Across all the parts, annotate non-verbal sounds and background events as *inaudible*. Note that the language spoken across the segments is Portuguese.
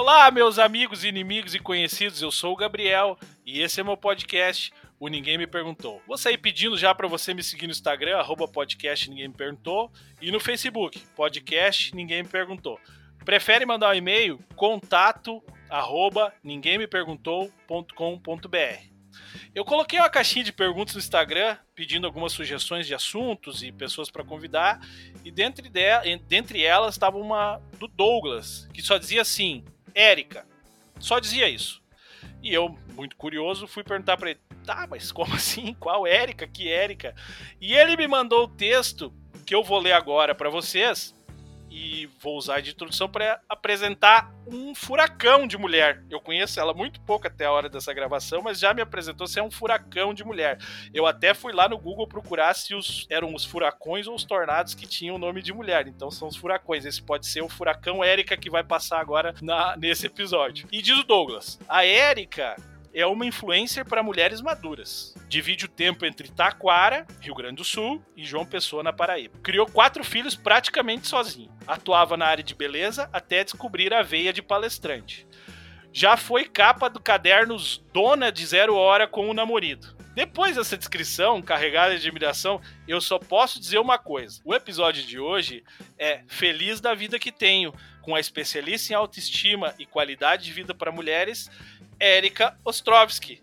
Olá, meus amigos, inimigos e conhecidos. Eu sou o Gabriel e esse é meu podcast. O Ninguém Me Perguntou. Vou sair pedindo já para você me seguir no Instagram, arroba podcast Ninguém Me Perguntou, e no Facebook, podcast Ninguém Me Perguntou. Prefere mandar um e-mail? Contato arroba ninguemmeperguntou.com.br. Eu coloquei uma caixinha de perguntas no Instagram pedindo algumas sugestões de assuntos e pessoas para convidar, e dentre, de, dentre elas estava uma do Douglas, que só dizia assim: Érica. Só dizia isso. E eu, muito curioso, fui perguntar para ele: tá, mas como *laughs* assim? Qual Érica? Que Érica? E ele me mandou o texto que eu vou ler agora para vocês e vou usar de introdução para apresentar um furacão de mulher. Eu conheço ela muito pouco até a hora dessa gravação, mas já me apresentou ser um furacão de mulher. Eu até fui lá no Google procurar se os, eram os furacões ou os tornados que tinham o nome de mulher. Então são os furacões. Esse pode ser o furacão Érica que vai passar agora na, nesse episódio. E diz o Douglas: a Érica é uma influencer para mulheres maduras. Divide o tempo entre Taquara, Rio Grande do Sul, e João Pessoa, na Paraíba. Criou quatro filhos praticamente sozinho. Atuava na área de beleza até descobrir a veia de palestrante. Já foi capa do cadernos Dona de Zero Hora com o Namorido. Depois dessa descrição carregada de admiração, eu só posso dizer uma coisa. O episódio de hoje é Feliz da Vida que Tenho, com a especialista em autoestima e qualidade de vida para mulheres Érica Ostrovski.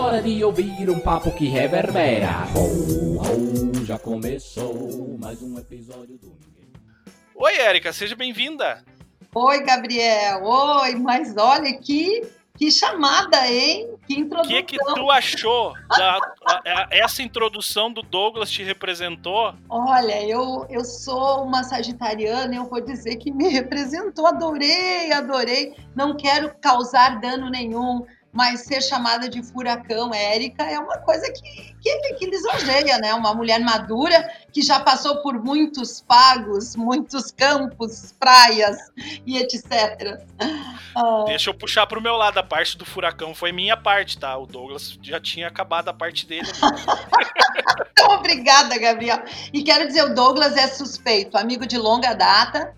de ouvir um papo que reverbera. Ho, ho, já começou mais um episódio do Ninguém. Oi, Érica, seja bem-vinda. Oi, Gabriel. Oi, mas olha que que chamada, hein? Que introdução. O que, que tu achou? Da, a, essa introdução do Douglas te representou? Olha, eu, eu sou uma sagitariana e eu vou dizer que me representou. Adorei, adorei. Não quero causar dano nenhum mas ser chamada de furacão Érica é uma coisa que, que, que lisonjeia, né? Uma mulher madura que já passou por muitos pagos, muitos campos, praias e etc. Ah. Deixa eu puxar para o meu lado, a parte do furacão foi minha parte, tá? O Douglas já tinha acabado a parte dele. então, *laughs* obrigada, Gabriel. E quero dizer, o Douglas é suspeito, amigo de longa data,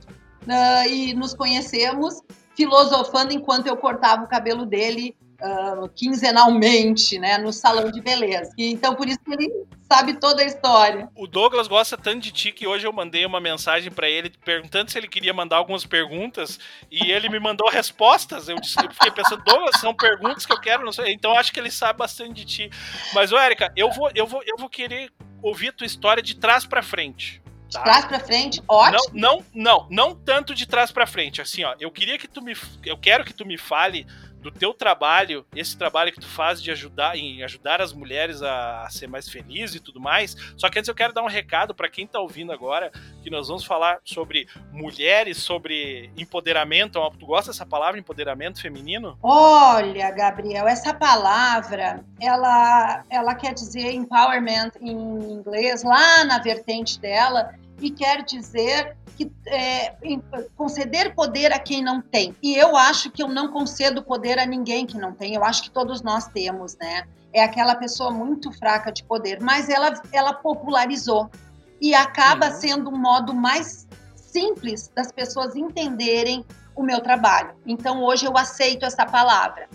uh, e nos conhecemos filosofando enquanto eu cortava o cabelo dele uh, quinzenalmente, né, no salão de beleza. E, então, por isso que ele sabe toda a história. O Douglas gosta tanto de ti que hoje eu mandei uma mensagem para ele perguntando se ele queria mandar algumas perguntas e ele me mandou respostas. Eu, disse, eu fiquei pensando, Douglas, são perguntas que eu quero, não sei. Então acho que ele sabe bastante de ti. Mas, ô, Érica, eu vou, eu vou, eu vou querer ouvir a tua história de trás para frente. Tá? De trás para frente, ótimo. Não, não, não, não tanto de trás para frente. Assim, ó, eu queria que tu me, eu quero que tu me fale do teu trabalho, esse trabalho que tu faz de ajudar em ajudar as mulheres a, a ser mais felizes e tudo mais. Só que antes eu quero dar um recado para quem tá ouvindo agora, que nós vamos falar sobre mulheres, sobre empoderamento. Tu gosta dessa palavra empoderamento feminino? Olha, Gabriel, essa palavra, ela ela quer dizer empowerment em inglês lá na vertente dela e quer dizer que é, conceder poder a quem não tem. E eu acho que eu não concedo poder a ninguém que não tem. Eu acho que todos nós temos, né? É aquela pessoa muito fraca de poder, mas ela, ela popularizou e acaba uhum. sendo um modo mais simples das pessoas entenderem o meu trabalho. Então hoje eu aceito essa palavra.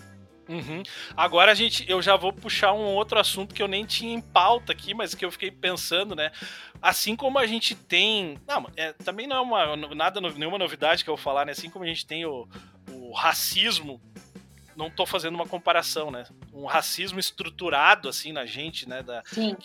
Uhum. Agora a gente, eu já vou puxar um outro assunto que eu nem tinha em pauta aqui, mas que eu fiquei pensando, né? Assim como a gente tem, não, é, também não é uma nada nenhuma novidade que eu vou falar, né? Assim como a gente tem o, o racismo, não estou fazendo uma comparação, né? Um racismo estruturado assim na gente, né? Da, Sim.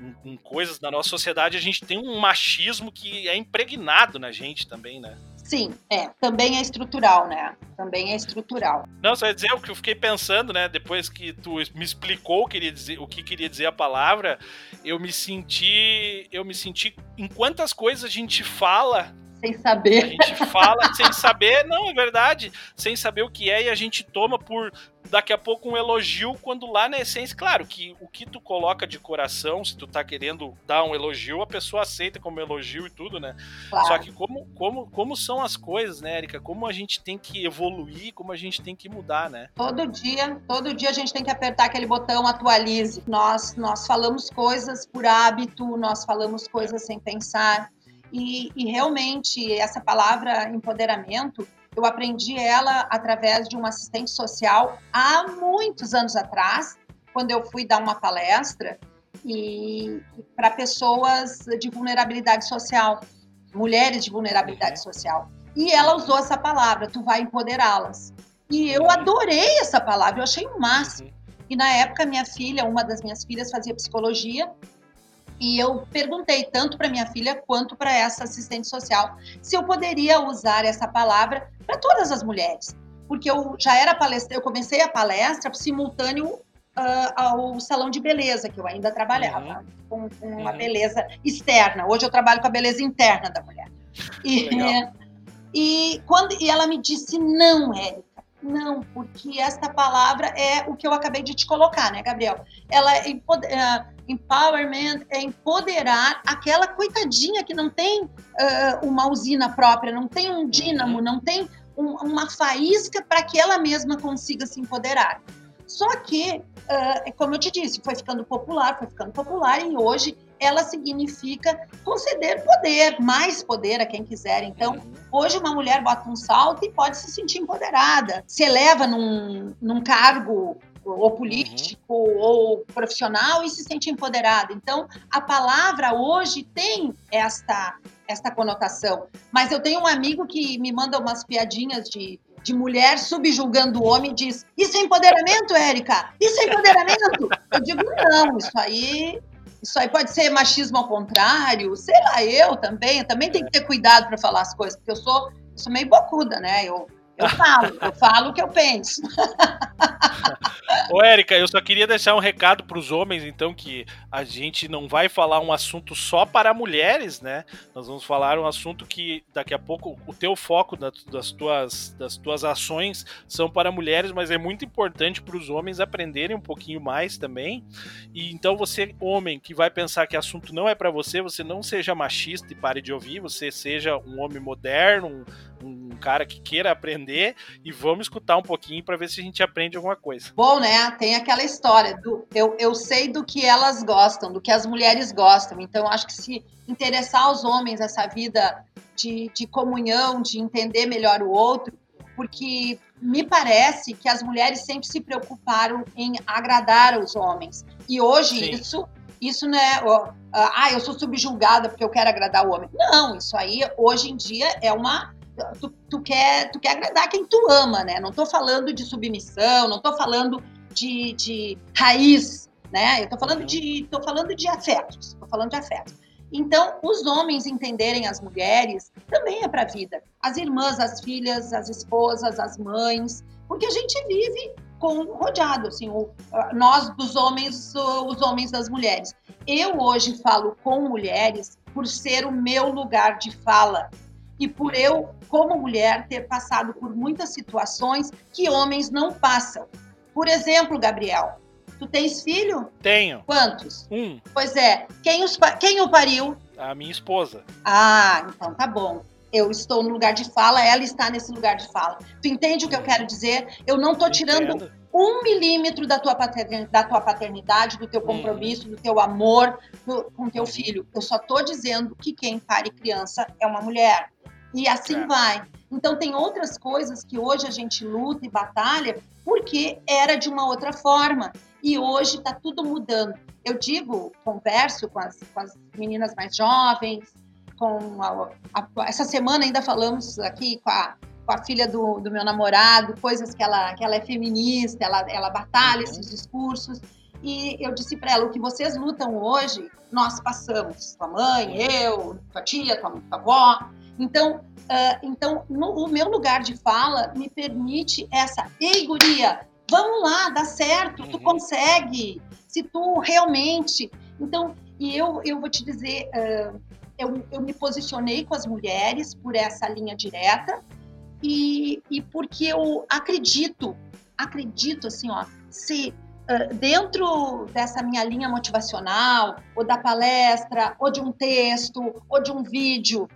Em, em coisas da nossa sociedade, a gente tem um machismo que é impregnado na gente também, né? Sim, é. Também é estrutural, né? Também é estrutural. Não, só ia dizer o que eu fiquei pensando, né? Depois que tu me explicou o que queria dizer, o que queria dizer a palavra, eu me senti. Eu me senti. Em quantas coisas a gente fala sem saber. A gente fala sem saber, não, é verdade, sem saber o que é e a gente toma por daqui a pouco um elogio quando lá na essência, claro, que o que tu coloca de coração, se tu tá querendo dar um elogio, a pessoa aceita como elogio e tudo, né? Claro. Só que como, como, como são as coisas, né, Erika? Como a gente tem que evoluir, como a gente tem que mudar, né? Todo dia, todo dia a gente tem que apertar aquele botão atualize. Nós, nós falamos coisas por hábito, nós falamos coisas sem pensar. E, e realmente essa palavra empoderamento eu aprendi ela através de uma assistente social há muitos anos atrás, quando eu fui dar uma palestra e para pessoas de vulnerabilidade social, mulheres de vulnerabilidade uhum. social. E ela usou essa palavra, tu vai empoderá-las. E eu adorei essa palavra, eu achei o máximo. Uhum. E na época minha filha, uma das minhas filhas fazia psicologia e eu perguntei tanto para minha filha quanto para essa assistente social se eu poderia usar essa palavra para todas as mulheres, porque eu já era palestra, eu comecei a palestra simultâneo uh, ao salão de beleza que eu ainda trabalhava uhum. com, com uhum. uma beleza externa. Hoje eu trabalho com a beleza interna da mulher. E, e quando e ela me disse não, Érica, não, porque esta palavra é o que eu acabei de te colocar, né, Gabriel? Ela é uh, empowerment é empoderar aquela coitadinha que não tem uh, uma usina própria, não tem um dínamo, uhum. não tem um, uma faísca para que ela mesma consiga se empoderar. Só que, uh, como eu te disse, foi ficando popular, foi ficando popular e hoje ela significa conceder poder, mais poder a quem quiser. Então, uhum. hoje uma mulher bota um salto e pode se sentir empoderada, se eleva num, num cargo ou político uhum. ou profissional e se sente empoderada. Então, a palavra hoje tem esta esta conotação. Mas eu tenho um amigo que me manda umas piadinhas de de mulher subjugando o homem diz: Isso é empoderamento, Érica? Isso é empoderamento? Eu digo: Não, isso aí isso aí pode ser machismo ao contrário, sei lá, eu também, eu também tenho que ter cuidado para falar as coisas, porque eu sou, eu sou meio bocuda, né? Eu, eu falo, eu falo o que eu penso. *laughs* Ô, Érica, eu só queria deixar um recado para os homens, então, que a gente não vai falar um assunto só para mulheres, né? Nós vamos falar um assunto que daqui a pouco o teu foco das tuas, das tuas ações são para mulheres, mas é muito importante para os homens aprenderem um pouquinho mais também. E então você, homem, que vai pensar que assunto não é para você, você não seja machista e pare de ouvir, você seja um homem moderno, um, um cara que queira aprender e vamos escutar um pouquinho para ver se a gente aprende alguma coisa. Bom, né? Tem aquela história do eu, eu sei do que elas gostam, do que as mulheres gostam. Então, acho que se interessar aos homens essa vida de, de comunhão, de entender melhor o outro, porque me parece que as mulheres sempre se preocuparam em agradar os homens. E hoje Sim. isso isso não é, ah, eu sou subjulgada porque eu quero agradar o homem. Não, isso aí hoje em dia é uma tu, tu quer tu quer agradar quem tu ama, né? Não estou falando de submissão, não estou falando de, de raiz, né? Eu estou falando de tô falando de afetos, estou falando de afetos. Então, os homens entenderem as mulheres também é para a vida. As irmãs, as filhas, as esposas, as mães, porque a gente vive com rodeado, assim, o, nós dos homens, os homens das mulheres. Eu hoje falo com mulheres por ser o meu lugar de fala e por eu, como mulher, ter passado por muitas situações que homens não passam. Por exemplo, Gabriel, tu tens filho? Tenho. Quantos? Um. Pois é. Quem, os, quem o pariu? A minha esposa. Ah, então tá bom. Eu estou no lugar de fala, ela está nesse lugar de fala. Tu entende o que eu quero dizer? Eu não estou tirando Entendo. um milímetro da tua, paternidade, da tua paternidade, do teu compromisso, do teu amor do, com teu filho. Eu só estou dizendo que quem pare criança é uma mulher. E assim vai. Então, tem outras coisas que hoje a gente luta e batalha porque era de uma outra forma. E hoje está tudo mudando. Eu digo, converso com as, com as meninas mais jovens, com a, a, essa semana ainda falamos aqui com a, com a filha do, do, meu namorado, coisas que ela, que ela é feminista, ela, ela batalha uhum. esses discursos. E eu disse para ela: o que vocês lutam hoje, nós passamos. Tua mãe, eu, tua tia, tua, tua avó. Então, uh, então no, o meu lugar de fala me permite essa, ei, guria, vamos lá, dá certo, tu uhum. consegue, se tu realmente. Então, e eu, eu vou te dizer, uh, eu, eu me posicionei com as mulheres por essa linha direta e, e porque eu acredito, acredito assim, ó, se uh, dentro dessa minha linha motivacional, ou da palestra, ou de um texto, ou de um vídeo,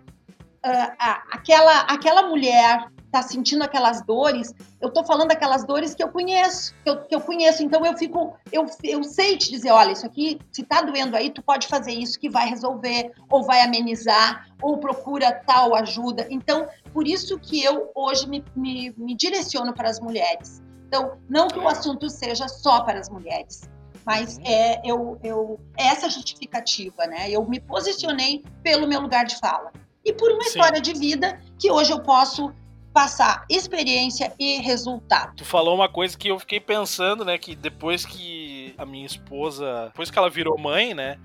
aquela, aquela mulher está sentindo aquelas dores, eu estou falando daquelas dores que eu conheço, que eu, que eu, conheço, então eu fico, eu, eu sei te dizer, olha, isso aqui, se está doendo aí, tu pode fazer isso que vai resolver, ou vai amenizar, ou procura tal ajuda. Então, por isso que eu hoje me, me, me direciono para as mulheres. Então, não que o assunto seja só para as mulheres, mas uhum. é eu, eu é essa justificativa, né? Eu me posicionei pelo meu lugar de fala e por uma Sim. história de vida que hoje eu posso passar experiência e resultado. Tu falou uma coisa que eu fiquei pensando, né, que depois que a minha esposa, depois que ela virou mãe, né,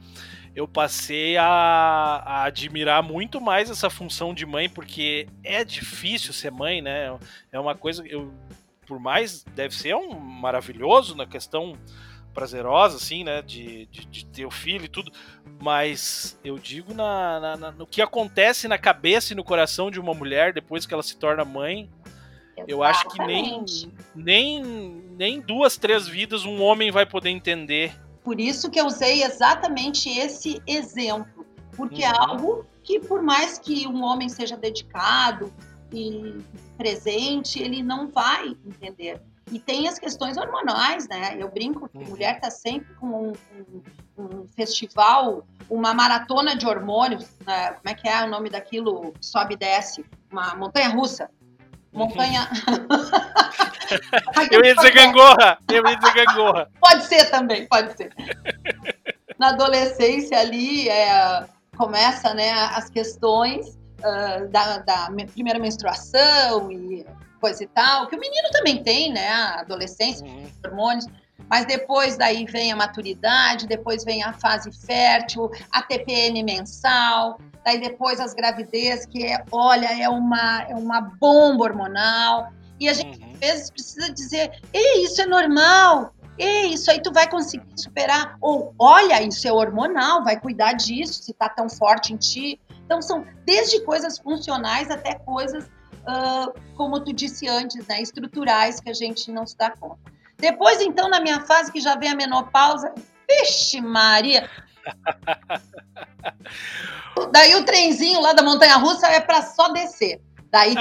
eu passei a, a, admirar muito mais essa função de mãe, porque é difícil ser mãe, né? É uma coisa eu por mais deve ser um maravilhoso na questão prazerosa, assim, né? De, de, de, ter o filho e tudo. Mas eu digo na, na, na, no que acontece na cabeça e no coração de uma mulher depois que ela se torna mãe. Exatamente. Eu acho que nem, nem, nem duas, três vidas um homem vai poder entender. Por isso que eu usei exatamente esse exemplo. Porque é uhum. é algo que, por mais que um homem seja dedicado e presente, ele não vai entender. E tem as questões hormonais, né? Eu brinco que uhum. mulher está sempre com um, um, um, festival, uma maratona de hormônios, né? como é que é o nome daquilo? Sobe e desce, uma montanha russa. Montanha. eu ia dizer gangorra! Eu ia dizer gangorra. *laughs* Pode ser também, pode ser. Na adolescência ali é, começa né, as questões uh, da, da primeira menstruação e coisa e tal, que o menino também tem, né? A adolescência, uhum. hormônios. Mas depois daí vem a maturidade, depois vem a fase fértil, a TPM mensal, daí depois as gravidez, que é, olha, é uma, é uma bomba hormonal. E a gente uhum. às vezes precisa dizer, ei, isso é normal, ei, isso aí tu vai conseguir superar. Ou, olha, isso é hormonal, vai cuidar disso, se tá tão forte em ti. Então, são desde coisas funcionais até coisas uh, como tu disse antes, né, estruturais que a gente não se dá conta. Depois, então, na minha fase, que já vem a menopausa, vixe Maria! *laughs* Daí o trenzinho lá da montanha russa é para só descer. Daí,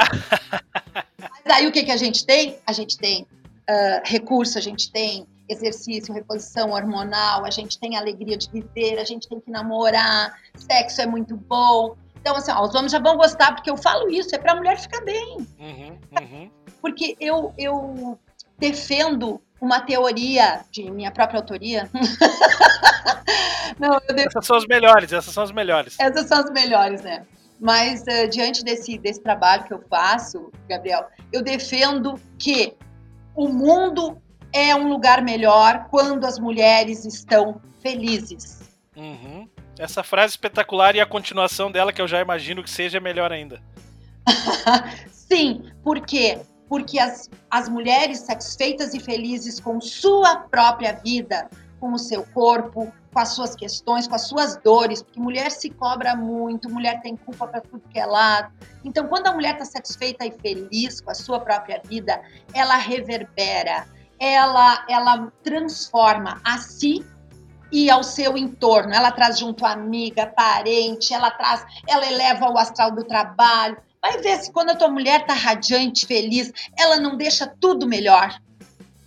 *laughs* daí o que, que a gente tem? A gente tem uh, recurso, a gente tem exercício, reposição hormonal, a gente tem alegria de viver, a gente tem que namorar, sexo é muito bom. Então, assim, ó, os homens já vão gostar, porque eu falo isso, é para a mulher ficar bem. Uhum, uhum. Porque eu, eu defendo uma teoria de minha própria autoria. *laughs* Não, defendo... Essas são as melhores, essas são as melhores. Essas são as melhores, né? Mas uh, diante desse, desse trabalho que eu faço, Gabriel, eu defendo que o mundo é um lugar melhor quando as mulheres estão felizes. Uhum. Essa frase espetacular e a continuação dela, que eu já imagino que seja melhor ainda. *laughs* Sim, por quê? Porque as, as mulheres satisfeitas e felizes com sua própria vida, com o seu corpo, com as suas questões, com as suas dores, porque mulher se cobra muito, mulher tem culpa para tudo que é lado. Então, quando a mulher está satisfeita e feliz com a sua própria vida, ela reverbera, ela, ela transforma a si e ao seu entorno. Ela traz junto amiga, parente, ela traz, ela eleva o astral do trabalho. Vai ver se quando a tua mulher tá radiante, feliz, ela não deixa tudo melhor.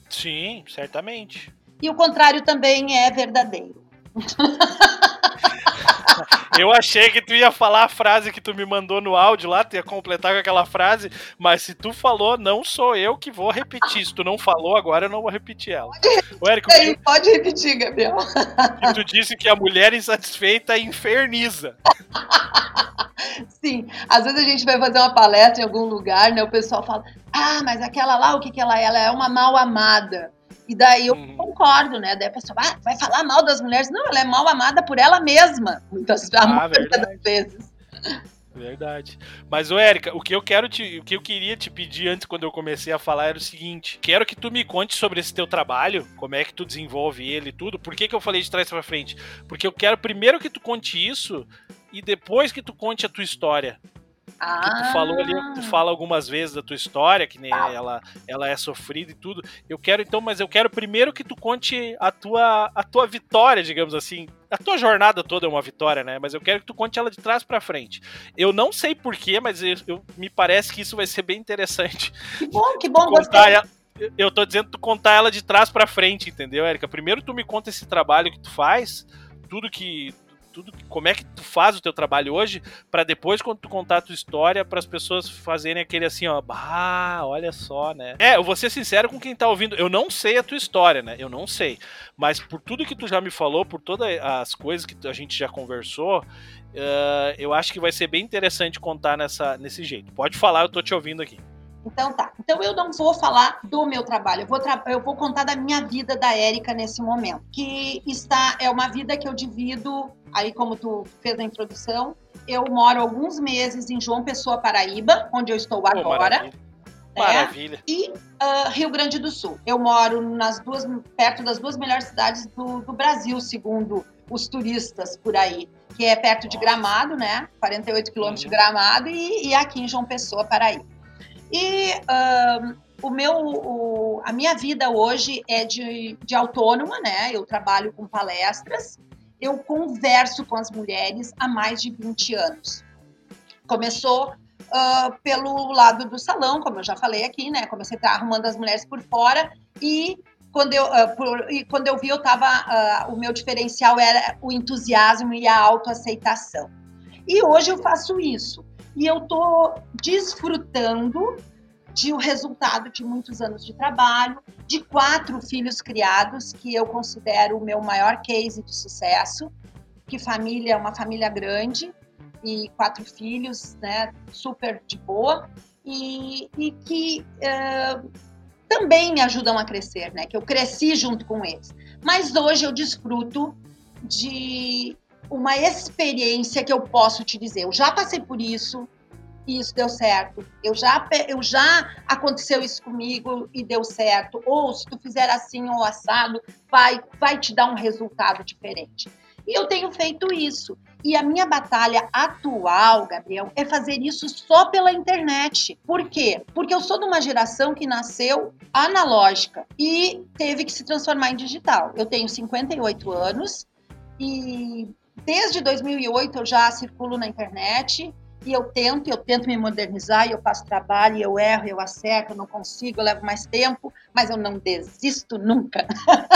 Sim, certamente. E o contrário também é verdadeiro. *laughs* Eu achei que tu ia falar a frase que tu me mandou no áudio lá, tu ia completar com aquela frase, mas se tu falou, não sou eu que vou repetir. Se tu não falou, agora eu não vou repetir ela. Pode repetir, Érico, aí, que... pode repetir Gabriel. E tu disse que a mulher insatisfeita inferniza. Sim, às vezes a gente vai fazer uma palestra em algum lugar, né? O pessoal fala, ah, mas aquela lá, o que que ela é? Ela é uma mal amada. E daí eu uhum. concordo, né? Daí a pessoa ah, vai falar mal das mulheres. Não, ela é mal amada por ela mesma, muitas ah, das vezes. Verdade. Mas, ô Érica, o que eu quero te. O que eu queria te pedir antes, quando eu comecei a falar, era o seguinte: quero que tu me conte sobre esse teu trabalho, como é que tu desenvolve ele e tudo. Por que, que eu falei de trás pra frente? Porque eu quero primeiro que tu conte isso e depois que tu conte a tua história. Ah. Que tu falou ali, tu fala algumas vezes da tua história, que nem tá. ela, ela é sofrida e tudo. Eu quero então, mas eu quero primeiro que tu conte a tua, a tua vitória, digamos assim. A tua jornada toda é uma vitória, né? Mas eu quero que tu conte ela de trás para frente. Eu não sei porquê, mas eu, eu, me parece que isso vai ser bem interessante. Que bom, que bom, gostei. Ela, eu tô dizendo tu contar ela de trás para frente, entendeu, Érica? Primeiro tu me conta esse trabalho que tu faz, tudo que tudo como é que tu faz o teu trabalho hoje para depois quando tu contar a tua história para as pessoas fazerem aquele assim, ó, bah, olha só, né? É, eu vou ser sincero com quem tá ouvindo, eu não sei a tua história, né? Eu não sei, mas por tudo que tu já me falou, por todas as coisas que a gente já conversou, uh, eu acho que vai ser bem interessante contar nessa nesse jeito. Pode falar, eu tô te ouvindo aqui. Então tá. Então eu não vou falar do meu trabalho, eu vou, tra eu vou contar da minha vida da Érica nesse momento, que está é uma vida que eu divido aí como tu fez a introdução, eu moro alguns meses em João Pessoa, Paraíba, onde eu estou agora. Oh, maravilha. Né? maravilha. E uh, Rio Grande do Sul. Eu moro nas duas, perto das duas melhores cidades do, do Brasil, segundo os turistas por aí, que é perto de Gramado, né? 48 quilômetros uhum. de Gramado e, e, aqui em João Pessoa, Paraíba. E o meu, o, a minha vida hoje é de, de autônoma, né? Eu trabalho com palestras eu converso com as mulheres há mais de 20 anos. Começou uh, pelo lado do salão, como eu já falei aqui, né? Comecei a arrumando as mulheres por fora e quando eu, uh, por, e quando eu vi, eu tava, uh, o meu diferencial era o entusiasmo e a autoaceitação. E hoje eu faço isso. E eu tô desfrutando de o resultado de muitos anos de trabalho, de quatro filhos criados, que eu considero o meu maior case de sucesso, que família é uma família grande e quatro filhos, né, super de boa, e, e que uh, também me ajudam a crescer, né, que eu cresci junto com eles. Mas hoje eu desfruto de uma experiência que eu posso te dizer. Eu já passei por isso, e isso deu certo. Eu já, eu já aconteceu isso comigo e deu certo. Ou se tu fizer assim ou assado, vai, vai te dar um resultado diferente. E eu tenho feito isso. E a minha batalha atual, Gabriel, é fazer isso só pela internet. Por quê? Porque eu sou de uma geração que nasceu analógica e teve que se transformar em digital. Eu tenho 58 anos e desde 2008 eu já circulo na internet e eu tento, eu tento me modernizar, eu faço trabalho, eu erro, eu acerto, eu não consigo, eu levo mais tempo, mas eu não desisto nunca.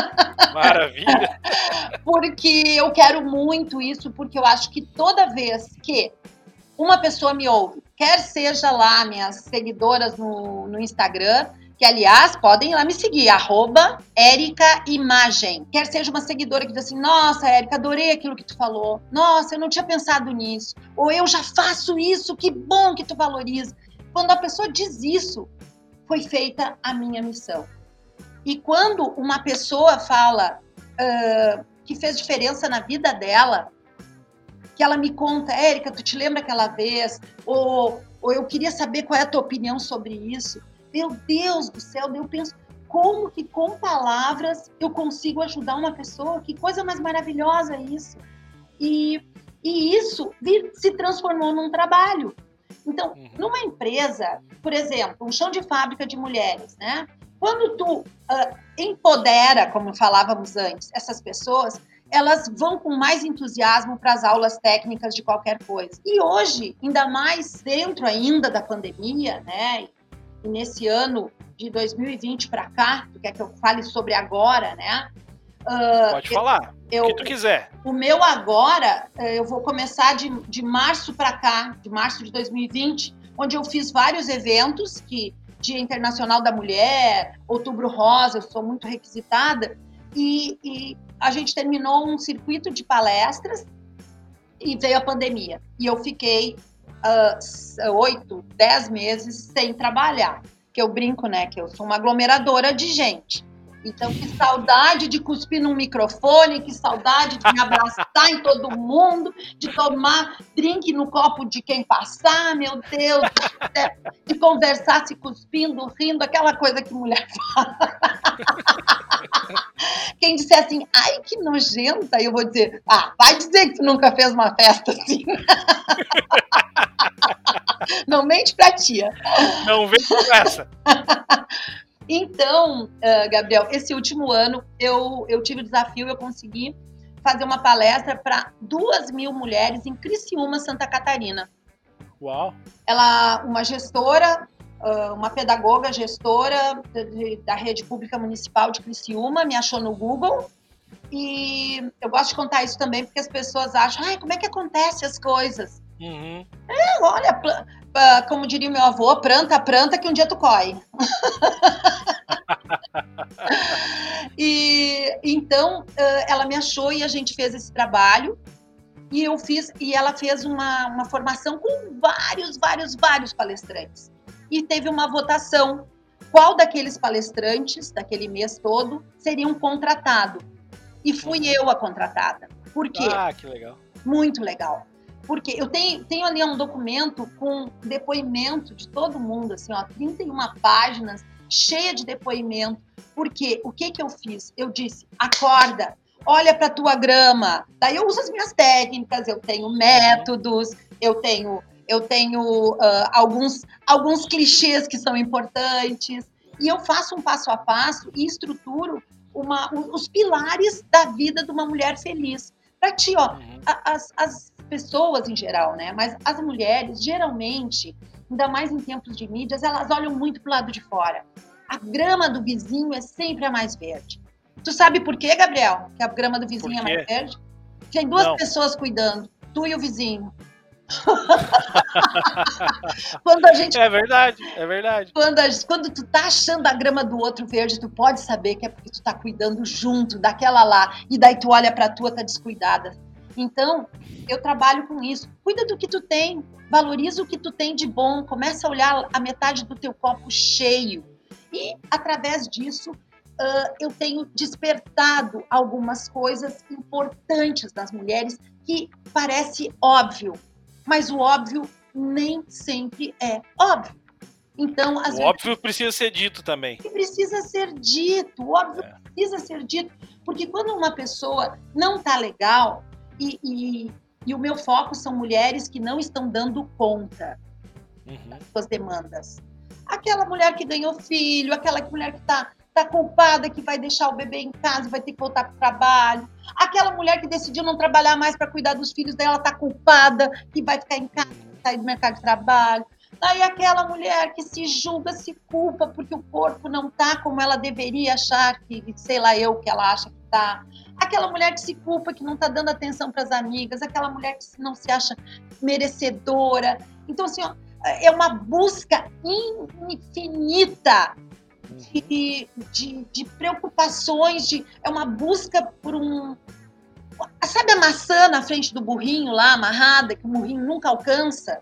*laughs* Maravilha! porque eu quero muito isso, porque eu acho que toda vez que uma pessoa me ouve, quer seja lá minhas seguidoras no, no Instagram, que aliás podem ir lá me seguir, arroba Imagem. Quer seja uma seguidora que diz assim, nossa, Érica, adorei aquilo que tu falou. Nossa, eu não tinha pensado nisso. Ou eu já faço isso, que bom que tu valoriza. Quando a pessoa diz isso, foi feita a minha missão. E quando uma pessoa fala uh, que fez diferença na vida dela, que ela me conta, Érica, tu te lembra aquela vez? Ou, ou eu queria saber qual é a tua opinião sobre isso meu Deus do céu, eu penso, como que com palavras eu consigo ajudar uma pessoa? Que coisa mais maravilhosa isso. E, e isso vir, se transformou num trabalho. Então, uhum. numa empresa, por exemplo, um chão de fábrica de mulheres, né? Quando tu uh, empodera, como falávamos antes, essas pessoas, elas vão com mais entusiasmo para as aulas técnicas de qualquer coisa. E hoje, ainda mais dentro ainda da pandemia, né? E nesse ano de 2020 para cá, tu quer que eu fale sobre agora, né? Uh, Pode falar, eu, o que tu quiser. O meu agora, eh, eu vou começar de, de março para cá, de março de 2020, onde eu fiz vários eventos, que Dia Internacional da Mulher, Outubro Rosa, eu sou muito requisitada, e, e a gente terminou um circuito de palestras e veio a pandemia. E eu fiquei oito, uh, dez meses sem trabalhar. Que eu brinco, né? Que eu sou uma aglomeradora de gente. Então, que saudade de cuspir num microfone, que saudade de me abraçar em todo mundo, de tomar drink no copo de quem passar, meu Deus, de conversar se cuspindo, rindo, aquela coisa que mulher *laughs* fala. Quem disser assim, ai que nojenta, eu vou dizer, ah, vai dizer que tu nunca fez uma festa assim. *laughs* Não mente pra tia. Não vem com essa. *laughs* Então, uh, Gabriel, esse último ano eu, eu tive o desafio, eu consegui fazer uma palestra para duas mil mulheres em Criciúma, Santa Catarina. Uau! Ela, uma gestora, uma pedagoga gestora de, da rede pública municipal de Criciúma, me achou no Google. E eu gosto de contar isso também porque as pessoas acham, ai, como é que acontece as coisas? Uhum. É, olha, como diria meu avô, planta, planta que um dia tu corre. *laughs* e então ela me achou e a gente fez esse trabalho e eu fiz e ela fez uma, uma formação com vários, vários, vários palestrantes e teve uma votação qual daqueles palestrantes daquele mês todo seria um contratado e fui uhum. eu a contratada. Por quê? Ah, que legal. Muito legal. Porque eu tenho, tenho ali um documento com depoimento de todo mundo, assim, ó, 31 páginas, cheia de depoimento. Porque o que que eu fiz? Eu disse: acorda, olha para tua grama. Daí eu uso as minhas técnicas, eu tenho métodos, eu tenho eu tenho uh, alguns alguns clichês que são importantes e eu faço um passo a passo e estruturo uma, os pilares da vida de uma mulher feliz. Para ti, ó, uhum. as, as pessoas em geral, né? Mas as mulheres, geralmente, ainda mais em tempos de mídias, elas olham muito pro lado de fora. A grama do vizinho é sempre a mais verde. Tu sabe por quê, Gabriel? Que a grama do vizinho é mais verde? Tem duas Não. pessoas cuidando, tu e o vizinho. *laughs* quando a gente é verdade, é verdade. Quando, a, quando tu tá achando a grama do outro verde, tu pode saber que é porque tu tá cuidando junto daquela lá e daí tu olha para tua tá descuidada. Então, eu trabalho com isso. Cuida do que tu tem, valoriza o que tu tem de bom, começa a olhar a metade do teu copo cheio. E através disso, uh, eu tenho despertado algumas coisas importantes nas mulheres que parece óbvio, mas o óbvio nem sempre é óbvio. Então, às o vezes, óbvio precisa ser dito também. Precisa ser dito, o óbvio é. precisa ser dito. Porque quando uma pessoa não tá legal, e, e, e, o meu foco são mulheres que não estão dando conta uhum. das suas demandas. Aquela mulher que ganhou filho, aquela mulher que está tá culpada que vai deixar o bebê em casa e vai ter que voltar para o trabalho. Aquela mulher que decidiu não trabalhar mais para cuidar dos filhos dela está culpada que vai ficar em casa, sair do mercado de trabalho. Aí aquela mulher que se julga, se culpa porque o corpo não tá como ela deveria achar que, sei lá eu, que ela acha que tá. Aquela mulher que se culpa, que não tá dando atenção para as amigas, aquela mulher que não se acha merecedora. Então, assim, ó, é uma busca infinita de, de, de preocupações, de, é uma busca por um. Sabe a maçã na frente do burrinho lá, amarrada, que o burrinho nunca alcança?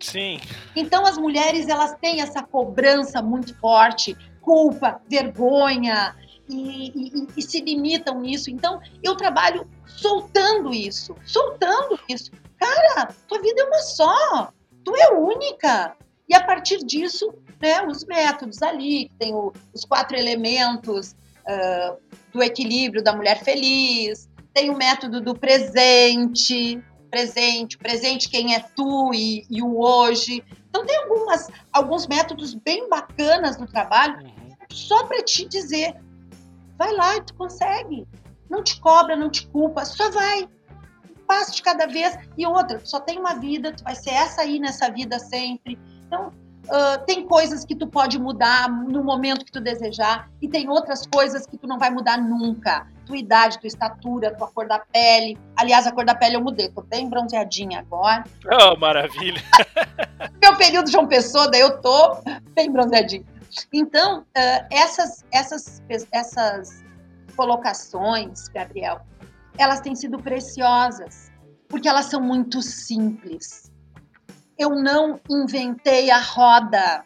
Sim. Então as mulheres elas têm essa cobrança muito forte, culpa, vergonha e, e, e se limitam nisso. Então eu trabalho soltando isso, soltando isso. Cara, tua vida é uma só, tu é única. E a partir disso né, os métodos ali, que tem o, os quatro elementos uh, do equilíbrio da mulher feliz, tem o método do presente, presente, presente quem é tu e, e o hoje. Então tem algumas, alguns métodos bem bacanas no trabalho, uhum. só para te dizer, vai lá, tu consegue. Não te cobra, não te culpa, só vai. passo de cada vez. E outra, só tem uma vida, tu vai ser essa aí nessa vida sempre. Então, Uh, tem coisas que tu pode mudar no momento que tu desejar e tem outras coisas que tu não vai mudar nunca. Tua idade, tua estatura, tua cor da pele. Aliás, a cor da pele eu mudei, tô bem bronzeadinha agora. Oh, maravilha! *laughs* Meu período João Pessoa, daí eu tô bem bronzeadinha. Então, uh, essas, essas, essas colocações, Gabriel, elas têm sido preciosas, porque elas são muito simples eu não inventei a roda.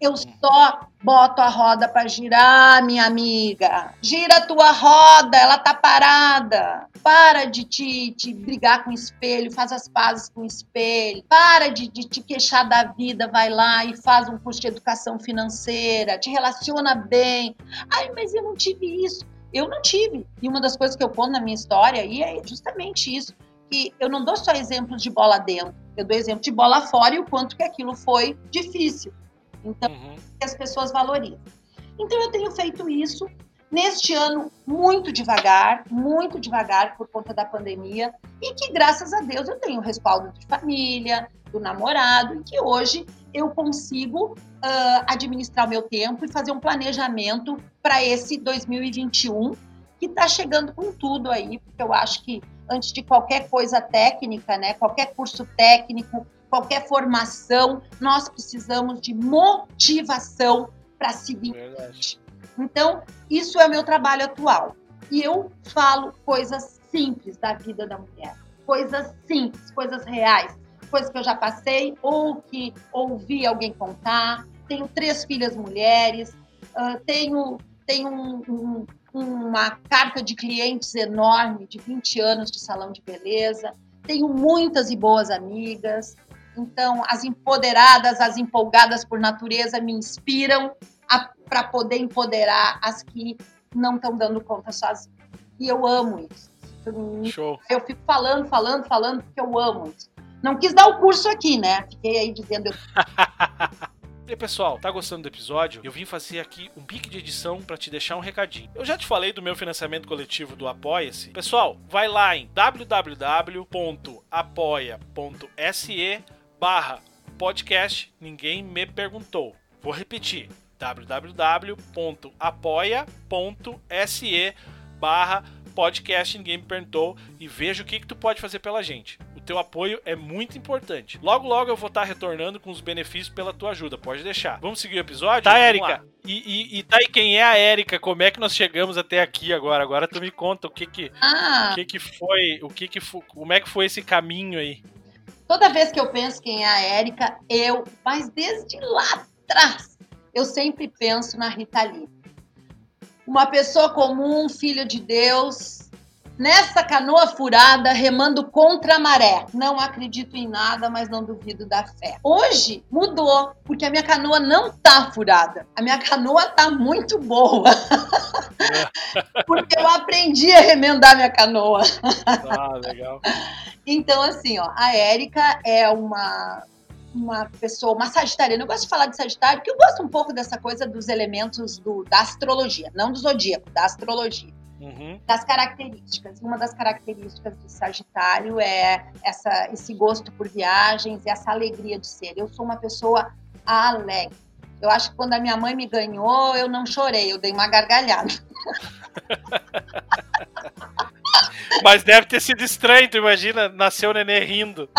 Eu só boto a roda para girar, minha amiga. Gira a tua roda, ela tá parada. Para de te, te brigar com o espelho, faz as pazes com o espelho. Para de, de te queixar da vida, vai lá e faz um curso de educação financeira. Te relaciona bem. Ai, mas eu não tive isso. Eu não tive. E uma das coisas que eu conto na minha história aí é justamente isso. Que eu não dou só exemplos de bola dentro, eu dou exemplo de bola fora e o quanto que aquilo foi difícil. Então, uhum. as pessoas valorizam. Então, eu tenho feito isso neste ano muito devagar, muito devagar por conta da pandemia, e que graças a Deus eu tenho respaldo de família, do namorado, e que hoje eu consigo uh, administrar o meu tempo e fazer um planejamento para esse 2021 que está chegando com tudo aí, porque eu acho que antes de qualquer coisa técnica, né, qualquer curso técnico, qualquer formação, nós precisamos de motivação para seguir. Verdade. Então, isso é o meu trabalho atual. E eu falo coisas simples da vida da mulher, coisas simples, coisas reais, coisas que eu já passei ou que ouvi alguém contar. Tenho três filhas mulheres, uh, tenho, tenho um, um, uma carta de clientes enorme, de 20 anos de salão de beleza, tenho muitas e boas amigas. Então, as empoderadas, as empolgadas por natureza me inspiram para poder empoderar as que não estão dando conta sozinhas. E eu amo isso. Show. Eu fico falando, falando, falando, porque eu amo isso. Não quis dar o curso aqui, né? Fiquei aí dizendo. *laughs* E aí, pessoal, tá gostando do episódio? Eu vim fazer aqui um pique de edição para te deixar um recadinho. Eu já te falei do meu financiamento coletivo do Apoia-se. Pessoal, vai lá em www.apoia.se barra podcast Ninguém Me Perguntou. Vou repetir, www.apoia.se barra podcast Ninguém Me Perguntou e veja o que, que tu pode fazer pela gente. O teu apoio é muito importante. Logo, logo eu vou estar retornando com os benefícios pela tua ajuda. Pode deixar. Vamos seguir o episódio? Tá, Érica. E, e, e tá aí quem é a Érica? Como é que nós chegamos até aqui agora? Agora tu me conta o que que, ah. o que, que foi, o que que foi, como é que foi esse caminho aí? Toda vez que eu penso quem é a Érica, eu, mas desde lá atrás, eu sempre penso na Rita Lee. Uma pessoa comum, filho de Deus, nessa canoa furada, remando contra a maré. Não acredito em nada, mas não duvido da fé. Hoje mudou, porque a minha canoa não tá furada. A minha canoa tá muito boa. *laughs* porque eu aprendi a remendar minha canoa. ah, legal. Então, assim, ó, a Érica é uma uma pessoa, uma sagitariana. Eu gosto de falar de Sagitário porque eu gosto um pouco dessa coisa dos elementos do, da astrologia, não do zodíaco, da astrologia. Uhum. Das características. Uma das características do Sagitário é essa, esse gosto por viagens e essa alegria de ser. Eu sou uma pessoa alegre. Eu acho que quando a minha mãe me ganhou, eu não chorei, eu dei uma gargalhada. *laughs* Mas deve ter sido estranho, tu imagina, nasceu o nenê rindo. *laughs*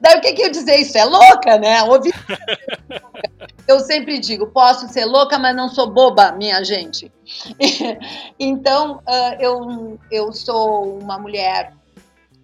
Daí o que, que eu dizer? Isso é louca, né? Ouvi... *laughs* eu sempre digo, posso ser louca, mas não sou boba, minha gente. então, uh, eu, eu sou uma mulher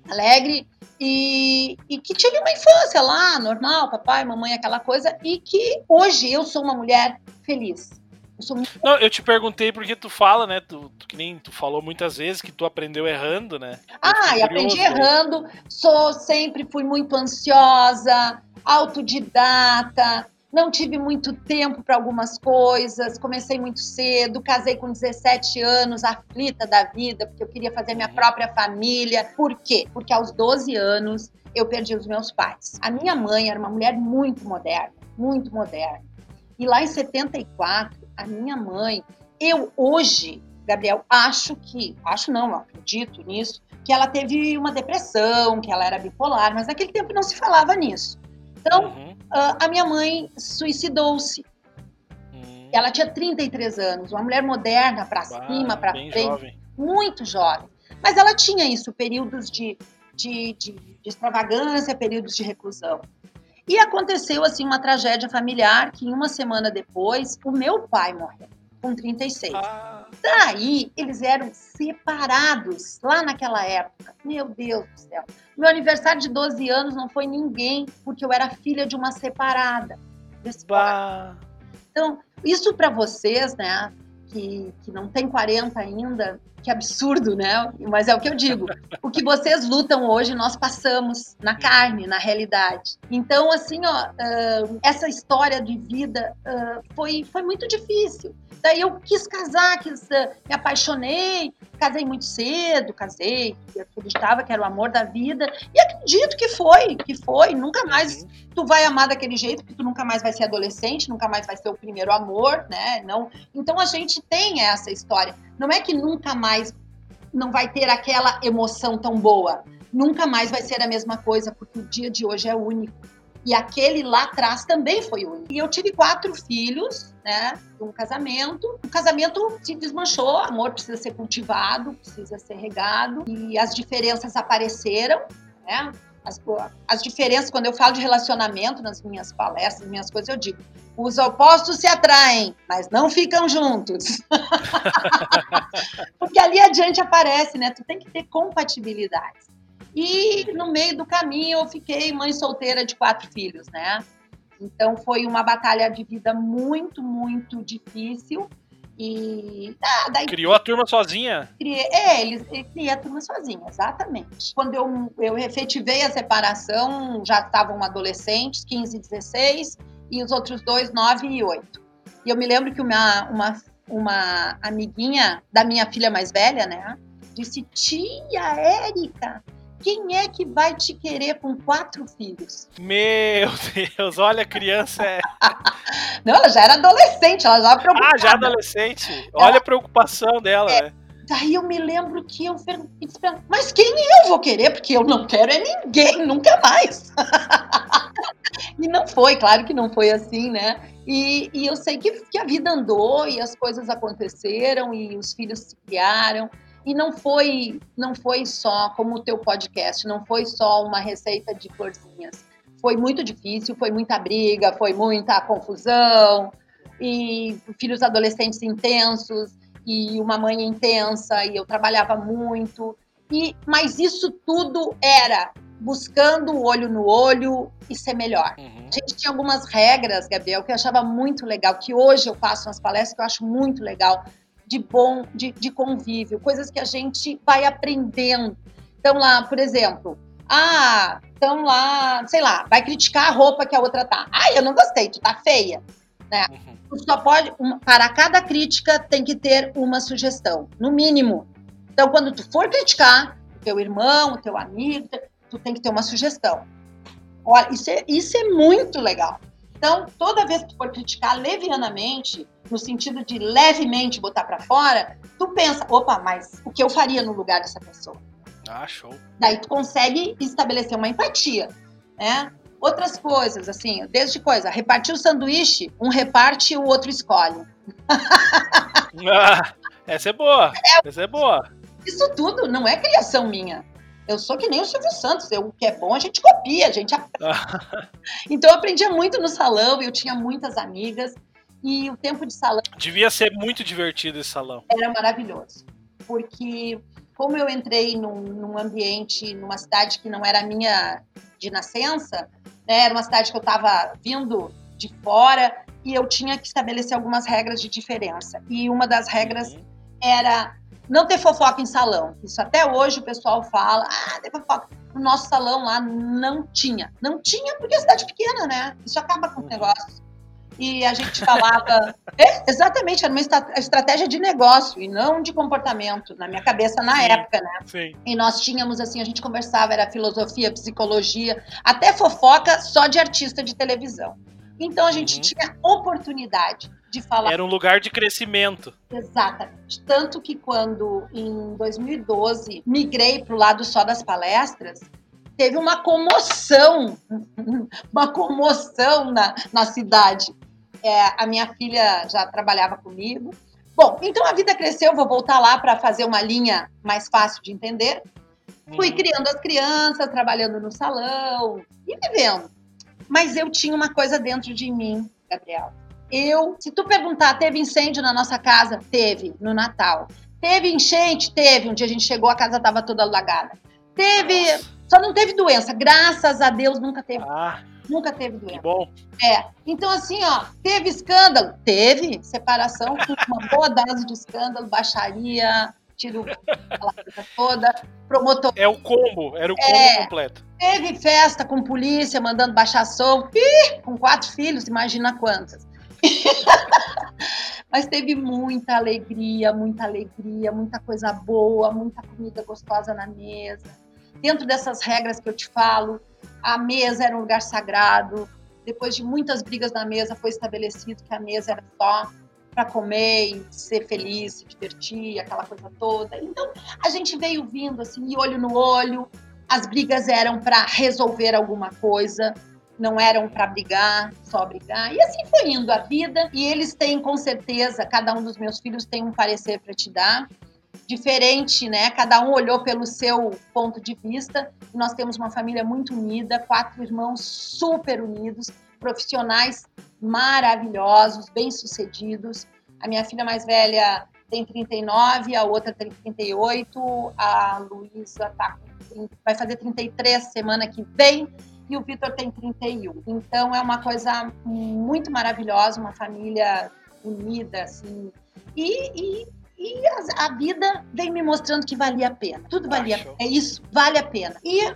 alegre e, e, que tive uma infância lá, normal, papai, mamãe, aquela coisa, e que hoje eu sou uma mulher feliz. Eu muito... Não, eu te perguntei porque tu fala, né? Tu, tu, que nem tu falou muitas vezes que tu aprendeu errando, né? Ah, e aprendi né? errando. Sou sempre fui muito ansiosa, autodidata. Não tive muito tempo para algumas coisas, comecei muito cedo, casei com 17 anos, aflita da vida, porque eu queria fazer minha uhum. própria família. Por quê? Porque aos 12 anos eu perdi os meus pais. A minha mãe era uma mulher muito moderna, muito moderna. E lá em 74, a minha mãe, eu hoje, Gabriel, acho que, acho não, acredito nisso, que ela teve uma depressão, que ela era bipolar, mas naquele tempo não se falava nisso. Então, uhum. a minha mãe suicidou-se. Uhum. Ela tinha 33 anos, uma mulher moderna, para cima, para frente, jovem. muito jovem. Mas ela tinha isso, períodos de, de, de, de extravagância, períodos de reclusão. E aconteceu assim uma tragédia familiar que uma semana depois o meu pai morreu com 36. Ah. Daí eles eram separados lá naquela época. Meu Deus do céu. Meu aniversário de 12 anos não foi ninguém, porque eu era filha de uma separada. Então, isso para vocês, né, que, que não tem 40 ainda, que absurdo, né? Mas é o que eu digo. O que vocês lutam hoje, nós passamos na carne, na realidade. Então, assim, ó, uh, essa história de vida uh, foi, foi muito difícil. Daí eu quis casar, quis, uh, me apaixonei, casei muito cedo, casei, acreditava que era o amor da vida, e acredito que foi, que foi. Nunca mais tu vai amar daquele jeito, porque tu nunca mais vai ser adolescente, nunca mais vai ser o primeiro amor, né? Não. Então a gente tem essa história. Não é que nunca mais não vai ter aquela emoção tão boa. Nunca mais vai ser a mesma coisa, porque o dia de hoje é único. E aquele lá atrás também foi único. E eu tive quatro filhos, né? Um casamento. O casamento se desmanchou, amor precisa ser cultivado, precisa ser regado. E as diferenças apareceram, né? As, as diferenças, quando eu falo de relacionamento nas minhas palestras, nas minhas coisas, eu digo: os opostos se atraem, mas não ficam juntos. *laughs* Porque ali adiante aparece, né? Tu tem que ter compatibilidade. E no meio do caminho eu fiquei mãe solteira de quatro filhos, né? Então foi uma batalha de vida muito, muito difícil. E. Ah, daí, Criou a turma sozinha? Criei, é, ele, ele criou a turma sozinha, exatamente. Quando eu, eu efetivei a separação, já estavam adolescentes, 15 e 16, e os outros dois, 9 e 8. E eu me lembro que uma, uma, uma amiguinha da minha filha mais velha, né, disse: Tia Érica, quem é que vai te querer com quatro filhos? Meu *laughs* Deus, olha, a criança é. *laughs* Não, ela já era adolescente, ela já preocupada. Ah, já adolescente. Olha a preocupação dela, é. né? Daí eu me lembro que eu disse mas quem eu vou querer? Porque eu não quero é ninguém, nunca mais. *laughs* e não foi, claro que não foi assim, né? E, e eu sei que, que a vida andou e as coisas aconteceram e os filhos se criaram. E não foi, não foi só como o teu podcast, não foi só uma receita de florzinhas. Foi muito difícil, foi muita briga, foi muita confusão, e filhos adolescentes intensos, e uma mãe intensa, e eu trabalhava muito. E, mas isso tudo era buscando o olho no olho e ser melhor. Uhum. A gente tinha algumas regras, Gabriel, que eu achava muito legal, que hoje eu faço nas palestras, que eu acho muito legal de bom, de, de convívio, coisas que a gente vai aprendendo. Então, lá, por exemplo, ah, então lá, sei lá, vai criticar a roupa que a outra tá. Ah, eu não gostei, tu tá feia. Né? Uhum. Só pode, para cada crítica tem que ter uma sugestão, no mínimo. Então, quando tu for criticar o teu irmão, o teu amigo, tu tem que ter uma sugestão. Olha, isso é, isso é muito legal. Então, toda vez que tu for criticar levianamente, no sentido de levemente botar para fora, tu pensa, opa, mas o que eu faria no lugar dessa pessoa? Ah, show. Daí tu consegue estabelecer uma empatia, né? Outras coisas, assim, desde coisa, repartir o sanduíche, um reparte e o outro escolhe. *laughs* ah, essa é boa, é, essa é boa. Isso tudo não é criação minha. Eu sou que nem o Silvio Santos, eu, o que é bom a gente copia, a gente *laughs* Então eu aprendia muito no salão, eu tinha muitas amigas e o tempo de salão. Devia ser muito divertido esse salão. Era maravilhoso, porque como eu entrei num, num ambiente, numa cidade que não era minha de nascença, né, era uma cidade que eu estava vindo de fora e eu tinha que estabelecer algumas regras de diferença. E uma das regras uhum. era não ter fofoca em salão. Isso até hoje o pessoal fala, ah, tem fofoca. No nosso salão lá não tinha. Não tinha porque a cidade é pequena, né? Isso acaba com o uhum. negócio. E a gente falava. *laughs* é, exatamente, era uma estratégia de negócio e não de comportamento, na minha cabeça na Sim. época, né? Sim. E nós tínhamos, assim, a gente conversava, era filosofia, psicologia, até fofoca só de artista de televisão. Então a gente uhum. tinha oportunidade de falar. Era um lugar de crescimento. Exatamente. Tanto que quando, em 2012, migrei para o lado só das palestras, teve uma comoção, *laughs* uma comoção na, na cidade. É, a minha filha já trabalhava comigo. Bom, então a vida cresceu, vou voltar lá para fazer uma linha mais fácil de entender. Fui uhum. criando as crianças, trabalhando no salão e vivendo. Mas eu tinha uma coisa dentro de mim, Gabriel. Eu, se tu perguntar, teve incêndio na nossa casa? Teve, no Natal. Teve enchente? Teve. Um dia a gente chegou, a casa estava toda alagada. Teve. Só não teve doença. Graças a Deus nunca teve. Ah, nunca teve doença. Que bom. É. Então, assim, ó, teve escândalo? Teve. Separação com uma boa dose de escândalo, baixaria, coisa toda, promotor. É o combo, era o combo é, completo. Teve festa com polícia, mandando baixar som, Ih, com quatro filhos, imagina quantas. *laughs* Mas teve muita alegria, muita alegria, muita coisa boa, muita comida gostosa na mesa. Dentro dessas regras que eu te falo, a mesa era um lugar sagrado. Depois de muitas brigas na mesa, foi estabelecido que a mesa era só para comer e ser feliz, se divertir, aquela coisa toda. Então, a gente veio vindo assim, olho no olho. As brigas eram para resolver alguma coisa, não eram para brigar, só brigar. E assim foi indo a vida. E eles têm, com certeza, cada um dos meus filhos tem um parecer para te dar. Diferente, né? Cada um olhou pelo seu ponto de vista. Nós temos uma família muito unida, quatro irmãos super unidos, profissionais maravilhosos, bem-sucedidos. A minha filha mais velha tem 39, a outra tem 38, a Luísa tá vai fazer 33 semana que vem e o Vitor tem 31. Então é uma coisa muito maravilhosa, uma família unida, assim. E, e, e a, a, vida vem me mostrando que valia a pena. Tudo valia Acho. É isso, vale a pena. E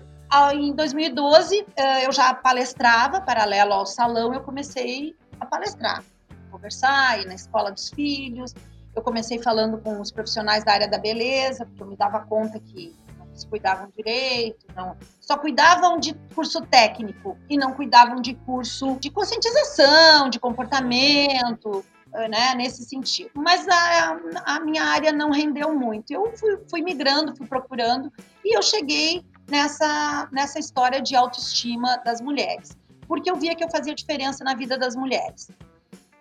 em 2012, eu já palestrava, paralelo ao salão, eu comecei a palestrar, conversar, ir na escola dos filhos. Eu comecei falando com os profissionais da área da beleza, porque eu me dava conta que se cuidavam direito, não, só cuidavam de curso técnico e não cuidavam de curso de conscientização, de comportamento, né, nesse sentido. Mas a, a minha área não rendeu muito. Eu fui, fui migrando, fui procurando e eu cheguei nessa, nessa história de autoestima das mulheres, porque eu via que eu fazia diferença na vida das mulheres.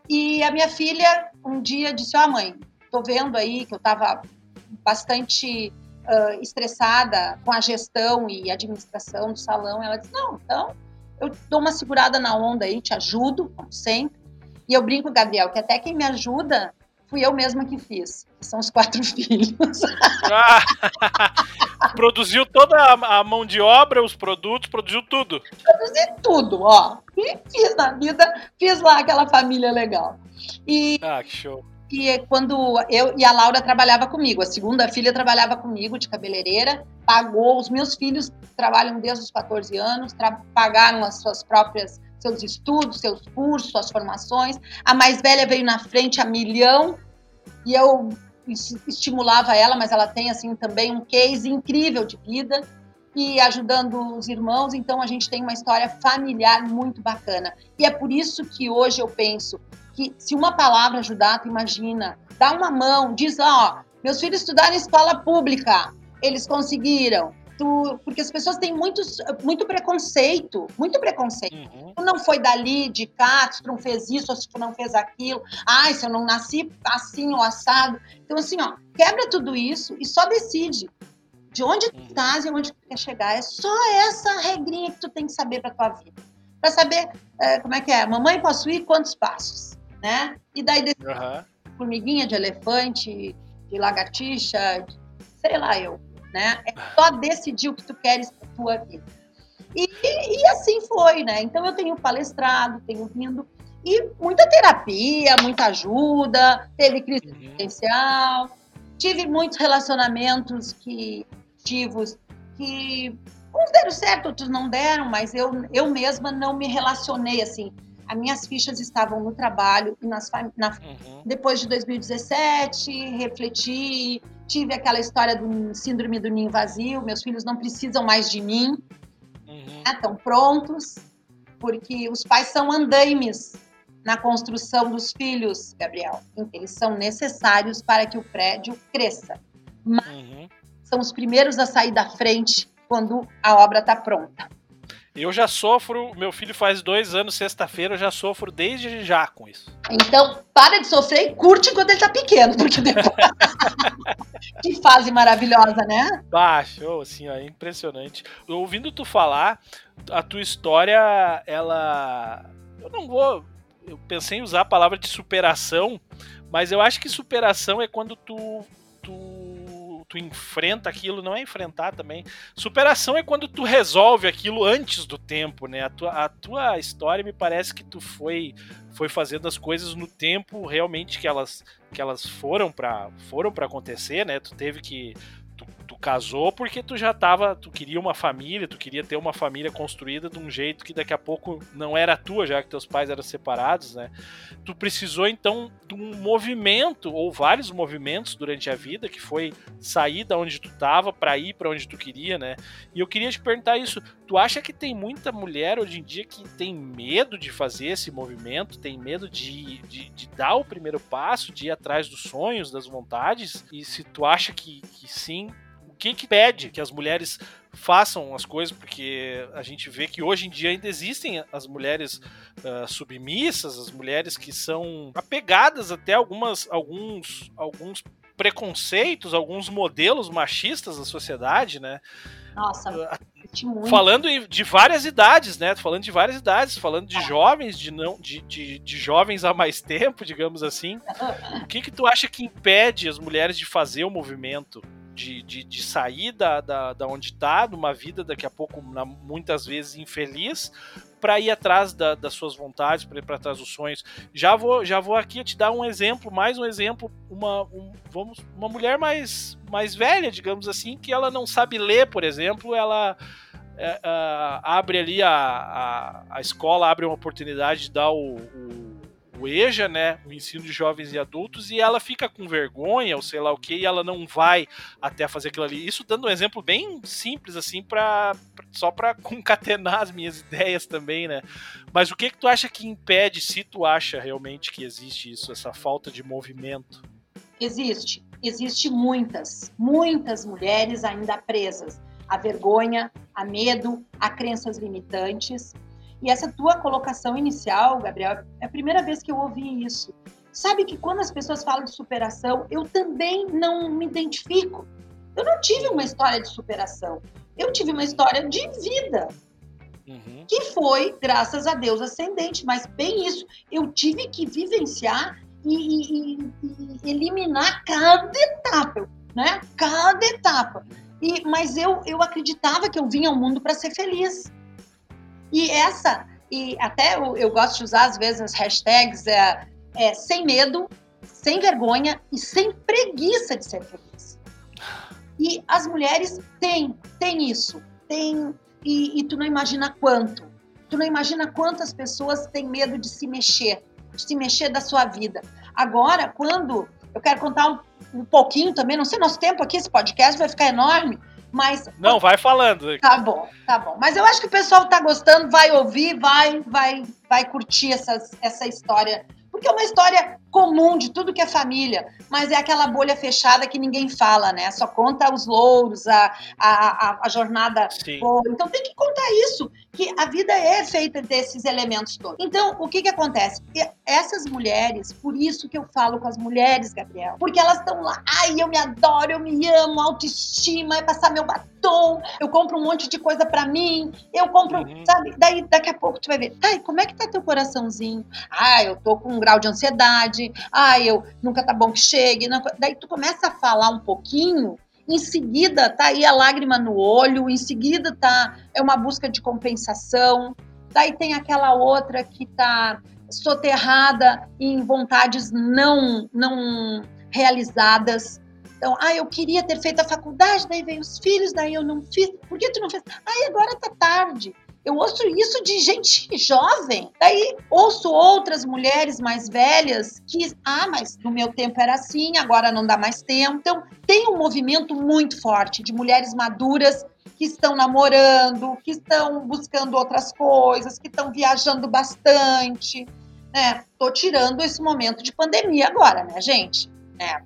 E a minha filha um dia disse: Ó, oh, mãe, tô vendo aí que eu estava bastante uh, estressada com a gestão e administração do salão. Ela disse: Não, então eu dou uma segurada na onda aí, te ajudo, como sempre. E eu brinco, Gabriel, que até quem me ajuda fui eu mesma que fiz, que são os quatro *laughs* filhos. Ah, *laughs* produziu toda a mão de obra, os produtos, produziu tudo. Produzi tudo, ó. E fiz na vida, fiz lá aquela família legal. E, ah, que show que quando eu e a Laura trabalhava comigo, a segunda filha trabalhava comigo de cabeleireira, pagou, os meus filhos trabalham desde os 14 anos, pagaram as suas próprias seus estudos, seus cursos, suas formações. A mais velha veio na frente a milhão e eu estimulava ela, mas ela tem assim também um case incrível de vida e ajudando os irmãos, então a gente tem uma história familiar muito bacana. E é por isso que hoje eu penso que se uma palavra ajudar, tu imagina, dá uma mão, diz, ó, meus filhos estudaram em escola pública, eles conseguiram. Tu, porque as pessoas têm muitos, muito preconceito, muito preconceito. Uhum. Tu não foi dali de cá, tu não fez isso, ou se tu não fez aquilo. Ai, se eu não nasci assim ou assado. Então, assim, ó, quebra tudo isso e só decide de onde tu uhum. estás e onde tu quer chegar. É só essa regrinha que tu tem que saber para tua vida. Para saber é, como é que é. Mamãe, posso ir? Quantos passos? né? E daí uhum. formiguinha de elefante, de lagartixa, de, sei lá eu, né? É só decidir o que tu queres para tua vida. E, e, assim foi, né? Então eu tenho palestrado, tenho vindo e muita terapia, muita ajuda, teve crise uhum. existencial, tive muitos relacionamentos que ativos que uns deram certo, outros não deram, mas eu, eu mesma não me relacionei assim as minhas fichas estavam no trabalho e nas na, uhum. depois de 2017 refleti tive aquela história do síndrome do ninho vazio meus filhos não precisam mais de mim uhum. né, estão prontos porque os pais são andaimes na construção dos filhos Gabriel eles são necessários para que o prédio cresça mas uhum. são os primeiros a sair da frente quando a obra está pronta eu já sofro, meu filho faz dois anos, sexta-feira, eu já sofro desde já com isso. Então, para de sofrer e curte quando ele tá pequeno, porque depois. *laughs* que fase maravilhosa, né? Baixo, assim, ó, impressionante. Ouvindo tu falar, a tua história, ela. Eu não vou. Eu pensei em usar a palavra de superação, mas eu acho que superação é quando tu, tu tu enfrenta aquilo, não é enfrentar também. Superação é quando tu resolve aquilo antes do tempo, né? A tua, a tua história me parece que tu foi foi fazendo as coisas no tempo realmente que elas que elas foram para foram para acontecer, né? Tu teve que casou porque tu já tava, tu queria uma família, tu queria ter uma família construída de um jeito que daqui a pouco não era tua, já que teus pais eram separados, né? Tu precisou então de um movimento ou vários movimentos durante a vida, que foi sair da onde tu tava para ir para onde tu queria, né? E eu queria te perguntar isso, tu acha que tem muita mulher hoje em dia que tem medo de fazer esse movimento, tem medo de, de, de dar o primeiro passo, de ir atrás dos sonhos, das vontades? E se tu acha que, que sim, que que pede que as mulheres façam as coisas, porque a gente vê que hoje em dia ainda existem as mulheres uh, submissas, as mulheres que são apegadas até algumas, alguns, alguns preconceitos, alguns modelos machistas da sociedade, né? Nossa, uh, falando de várias idades, né? Falando de várias idades, falando de jovens, de não, de, de, de jovens há mais tempo, digamos assim. *laughs* O que que tu acha que impede as mulheres de fazer o movimento? De, de, de sair da, da, da onde está, numa vida daqui a pouco, muitas vezes infeliz, para ir atrás da, das suas vontades, para ir para trás dos sonhos. Já vou, já vou aqui te dar um exemplo, mais um exemplo, uma, um, vamos, uma mulher mais, mais velha, digamos assim, que ela não sabe ler, por exemplo, ela é, é, abre ali a, a, a escola, abre uma oportunidade de dar o, o o EJA, né, o ensino de jovens e adultos, e ela fica com vergonha ou sei lá o que, e ela não vai até fazer aquilo ali. Isso dando um exemplo bem simples assim para só para concatenar as minhas ideias também, né? Mas o que que tu acha que impede se tu acha realmente que existe isso, essa falta de movimento? Existe, existe muitas, muitas mulheres ainda presas a vergonha, a medo, a crenças limitantes e essa tua colocação inicial, Gabriel, é a primeira vez que eu ouvi isso. Sabe que quando as pessoas falam de superação, eu também não me identifico. Eu não tive uma história de superação. Eu tive uma história de vida. Uhum. Que foi, graças a Deus, ascendente. Mas bem isso, eu tive que vivenciar e, e, e eliminar cada etapa, né? Cada etapa. E, mas eu, eu acreditava que eu vinha ao mundo para ser feliz. E essa, e até eu, eu gosto de usar às vezes as hashtags é, é, sem medo, sem vergonha e sem preguiça de ser feliz. E as mulheres têm, têm isso, têm, e, e tu não imagina quanto. Tu não imagina quantas pessoas têm medo de se mexer, de se mexer da sua vida. Agora, quando eu quero contar um, um pouquinho também, não sei, nosso tempo aqui, esse podcast vai ficar enorme, mas. Não, vai falando. Tá bom, tá bom. Mas eu acho que o pessoal tá gostando, vai ouvir, vai, vai, vai curtir essas, essa história. Porque é uma história comum de tudo que é família, mas é aquela bolha fechada que ninguém fala, né? Só conta os louros, a, a, a, jornada. Boa. Então tem que contar isso, que a vida é feita desses elementos todos. Então, o que que acontece? Essas mulheres, por isso que eu falo com as mulheres, Gabriel, porque elas estão lá, ai, eu me adoro, eu me amo, autoestima, é passar meu batom, eu compro um monte de coisa para mim, eu compro, uhum. sabe? Daí daqui a pouco tu vai ver, ai, como é que tá teu coraçãozinho? Ah, eu tô com um grau de ansiedade, ah, eu nunca tá bom que chegue. Não... Daí tu começa a falar um pouquinho, em seguida tá aí a lágrima no olho, em seguida tá é uma busca de compensação. Daí tem aquela outra que tá soterrada em vontades não não realizadas. Então, ah, eu queria ter feito a faculdade, daí veio os filhos, daí eu não fiz. Por que tu não fez? Ah, agora tá tarde. Eu ouço isso de gente jovem. Daí ouço outras mulheres mais velhas que, ah, mas no meu tempo era assim, agora não dá mais tempo. Então, tem um movimento muito forte de mulheres maduras que estão namorando, que estão buscando outras coisas, que estão viajando bastante. Né? Tirando esse momento de pandemia agora, né, gente? É,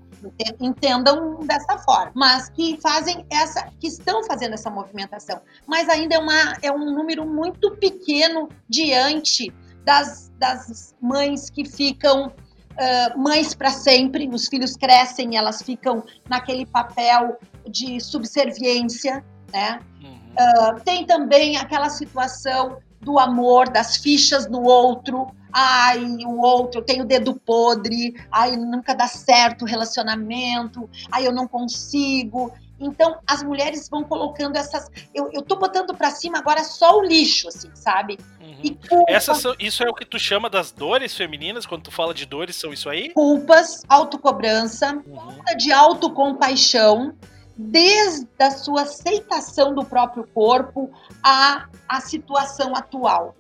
entendam dessa forma, mas que fazem essa, que estão fazendo essa movimentação, mas ainda é, uma, é um número muito pequeno diante das, das mães que ficam uh, mães para sempre, os filhos crescem, elas ficam naquele papel de subserviência, né? Uhum. Uh, tem também aquela situação do amor, das fichas no outro, ai, o outro, eu tenho dedo podre, ai, nunca dá certo o relacionamento, ai, eu não consigo. Então, as mulheres vão colocando essas. Eu, eu tô botando para cima agora só o lixo, assim, sabe? Uhum. Essas são, isso é o que tu chama das dores femininas, quando tu fala de dores, são isso aí? Culpas, autocobrança, uhum. falta de autocompaixão, desde a sua aceitação do próprio corpo à, à situação atual.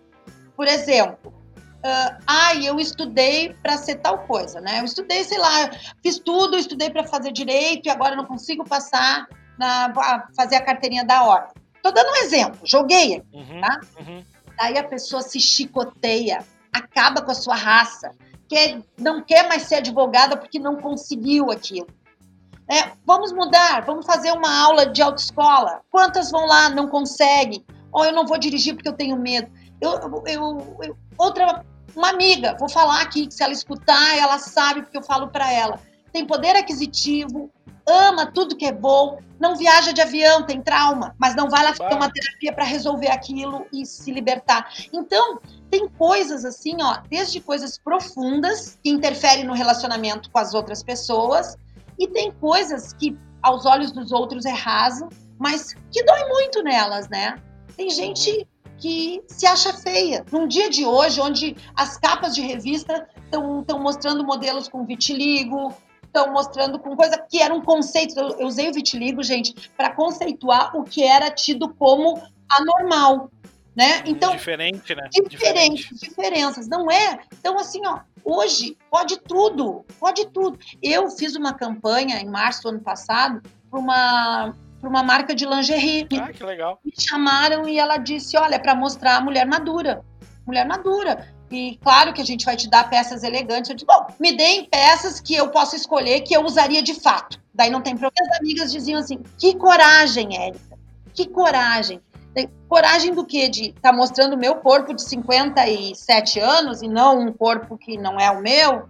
Por exemplo, uh, ai, eu estudei para ser tal coisa, né? Eu estudei, sei lá, fiz tudo, estudei para fazer direito e agora não consigo passar na fazer a carteirinha da ordem. Tô dando um exemplo, joguei, uhum, tá? Uhum. Daí a pessoa se chicoteia, acaba com a sua raça, quer, não quer mais ser advogada porque não conseguiu aquilo. É, vamos mudar, vamos fazer uma aula de autoescola. Quantas vão lá, não conseguem? Ou eu não vou dirigir porque eu tenho medo. Eu, eu, eu, outra, uma amiga, vou falar aqui, que se ela escutar, ela sabe porque eu falo para ela. Tem poder aquisitivo, ama tudo que é bom, não viaja de avião, tem trauma, mas não vai lá fazer uma terapia para resolver aquilo e se libertar. Então, tem coisas assim, ó, desde coisas profundas que interferem no relacionamento com as outras pessoas, e tem coisas que aos olhos dos outros é raso, mas que dói muito nelas, né? Tem gente que se acha feia. Num dia de hoje, onde as capas de revista estão mostrando modelos com vitiligo, estão mostrando com coisa que era um conceito. Eu, eu usei o vitiligo, gente, para conceituar o que era tido como anormal. Né? Então, diferente, né? Diferente, diferente, diferenças, não é? Então, assim, ó, hoje pode tudo, pode tudo. Eu fiz uma campanha em março do ano passado para uma para uma marca de lingerie. Ah, que legal. Me chamaram e ela disse: Olha, para mostrar a mulher madura. Mulher madura. E claro que a gente vai te dar peças elegantes. Eu disse: Bom, me deem peças que eu possa escolher que eu usaria de fato. Daí não tem problema. As amigas diziam assim: Que coragem, Érica. Que coragem. Coragem do quê? De estar tá mostrando o meu corpo de 57 anos e não um corpo que não é o meu?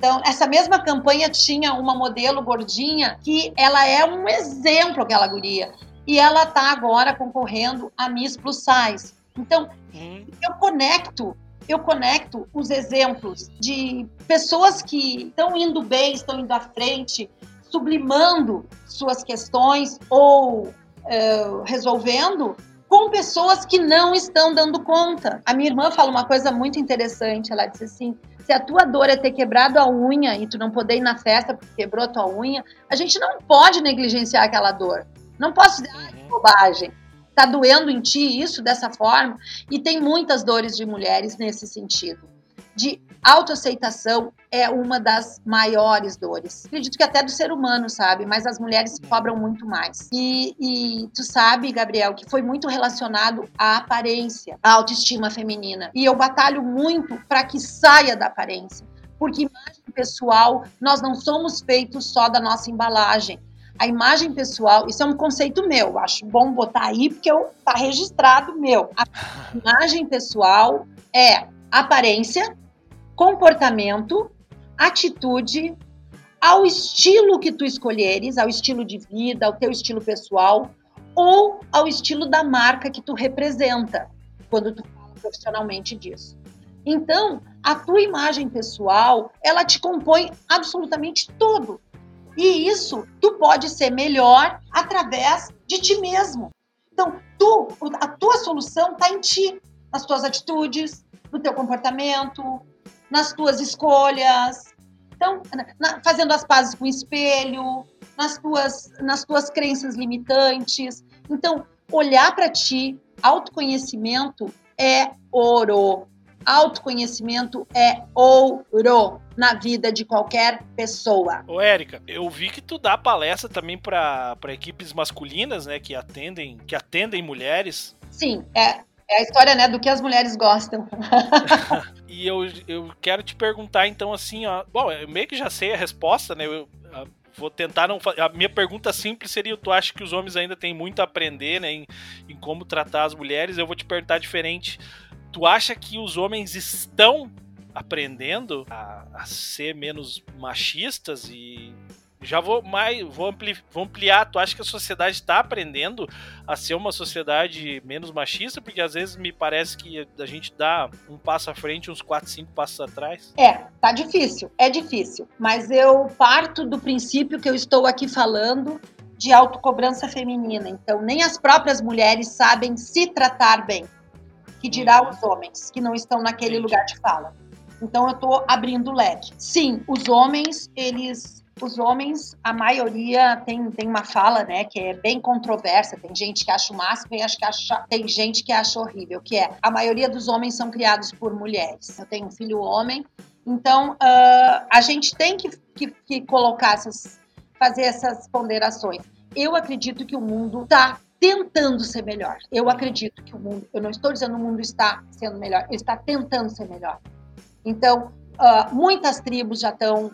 Então, essa mesma campanha tinha uma modelo gordinha que ela é um exemplo, aquela guria. E ela está agora concorrendo a Miss Plus Size. Então, hum. eu conecto, eu conecto os exemplos de pessoas que estão indo bem, estão indo à frente, sublimando suas questões ou uh, resolvendo com pessoas que não estão dando conta. A minha irmã fala uma coisa muito interessante. Ela disse assim: se a tua dor é ter quebrado a unha e tu não poder ir na festa porque quebrou a tua unha, a gente não pode negligenciar aquela dor. Não posso dizer, ah, bobagem. Tá doendo em ti isso dessa forma? E tem muitas dores de mulheres nesse sentido. De autoaceitação é uma das maiores dores. Acredito que até do ser humano, sabe? Mas as mulheres cobram muito mais. E, e tu sabe, Gabriel, que foi muito relacionado à aparência, à autoestima feminina. E eu batalho muito para que saia da aparência. Porque imagem pessoal, nós não somos feitos só da nossa embalagem. A imagem pessoal, isso é um conceito meu, acho bom botar aí porque eu, tá registrado meu. A *laughs* imagem pessoal é aparência, comportamento, atitude, ao estilo que tu escolheres, ao estilo de vida, ao teu estilo pessoal, ou ao estilo da marca que tu representa, quando tu fala profissionalmente disso. Então, a tua imagem pessoal, ela te compõe absolutamente todo. E isso tu pode ser melhor através de ti mesmo. Então, tu, a tua solução está em ti, nas tuas atitudes, no teu comportamento, nas tuas escolhas. Então, na, fazendo as pazes com o espelho, nas tuas, nas tuas crenças limitantes. Então, olhar para ti, autoconhecimento é ouro. Autoconhecimento é ouro na vida de qualquer pessoa. Ô, Érica, eu vi que tu dá palestra também para equipes masculinas, né, que atendem, que atendem mulheres. Sim, é, é a história, né, do que as mulheres gostam. *laughs* e eu, eu quero te perguntar, então, assim, ó. Bom, eu meio que já sei a resposta, né? Eu, vou tentar não. A minha pergunta simples seria: tu acha que os homens ainda têm muito a aprender, né, em, em como tratar as mulheres? Eu vou te perguntar diferente. Tu acha que os homens estão aprendendo a, a ser menos machistas e já vou mais, vou, ampli, vou ampliar. Tu acha que a sociedade está aprendendo a ser uma sociedade menos machista? Porque às vezes me parece que a gente dá um passo à frente, uns quatro, cinco passos atrás. É, tá difícil, é difícil. Mas eu parto do princípio que eu estou aqui falando de autocobrança feminina. Então, nem as próprias mulheres sabem se tratar bem. Que dirá uhum. os homens que não estão naquele Entendi. lugar de fala. Então, eu estou abrindo o leque. Sim, os homens, eles os homens, a maioria tem, tem uma fala, né, que é bem controversa. Tem gente que acha o máximo e acho que acha, tem gente que acha horrível, que é a maioria dos homens são criados por mulheres. Eu tenho um filho homem, então uh, a gente tem que, que, que colocar essas, fazer essas ponderações. Eu acredito que o mundo está tentando ser melhor. Eu acredito que o mundo, eu não estou dizendo o mundo está sendo melhor, ele está tentando ser melhor. Então, uh, muitas tribos já estão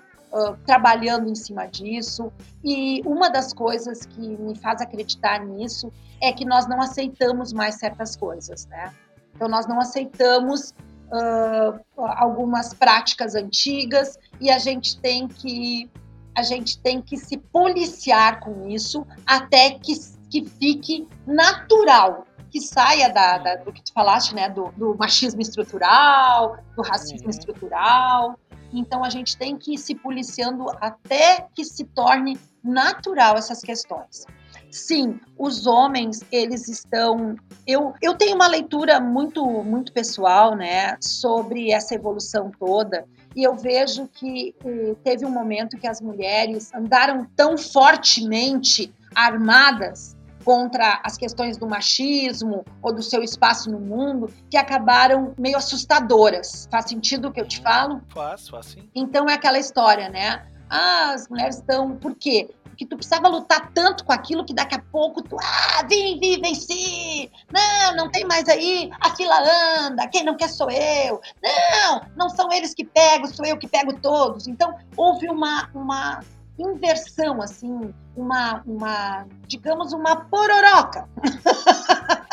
trabalhando em cima disso. E uma das coisas que me faz acreditar nisso é que nós não aceitamos mais certas coisas, né? Então, nós não aceitamos uh, algumas práticas antigas e a gente tem que a gente tem que se policiar com isso até que, que fique natural, que saia da, da, do que tu falaste, né, do, do machismo estrutural, do racismo uhum. estrutural, então a gente tem que ir se policiando até que se torne natural essas questões. Sim, os homens, eles estão. Eu, eu tenho uma leitura muito, muito pessoal, né, sobre essa evolução toda, e eu vejo que eh, teve um momento que as mulheres andaram tão fortemente armadas contra as questões do machismo ou do seu espaço no mundo que acabaram meio assustadoras. Faz sentido o que eu te falo? Faz, faz sim. Então é aquela história, né? Ah, as mulheres estão. Por quê? Porque tu precisava lutar tanto com aquilo que daqui a pouco tu. Ah, vim, vim, venci! Não, não tem mais aí. A fila anda. Quem não quer sou eu. Não, não são eles que pegam, sou eu que pego todos. Então houve uma, uma inversão, assim, uma, uma digamos, uma pororoca. *laughs*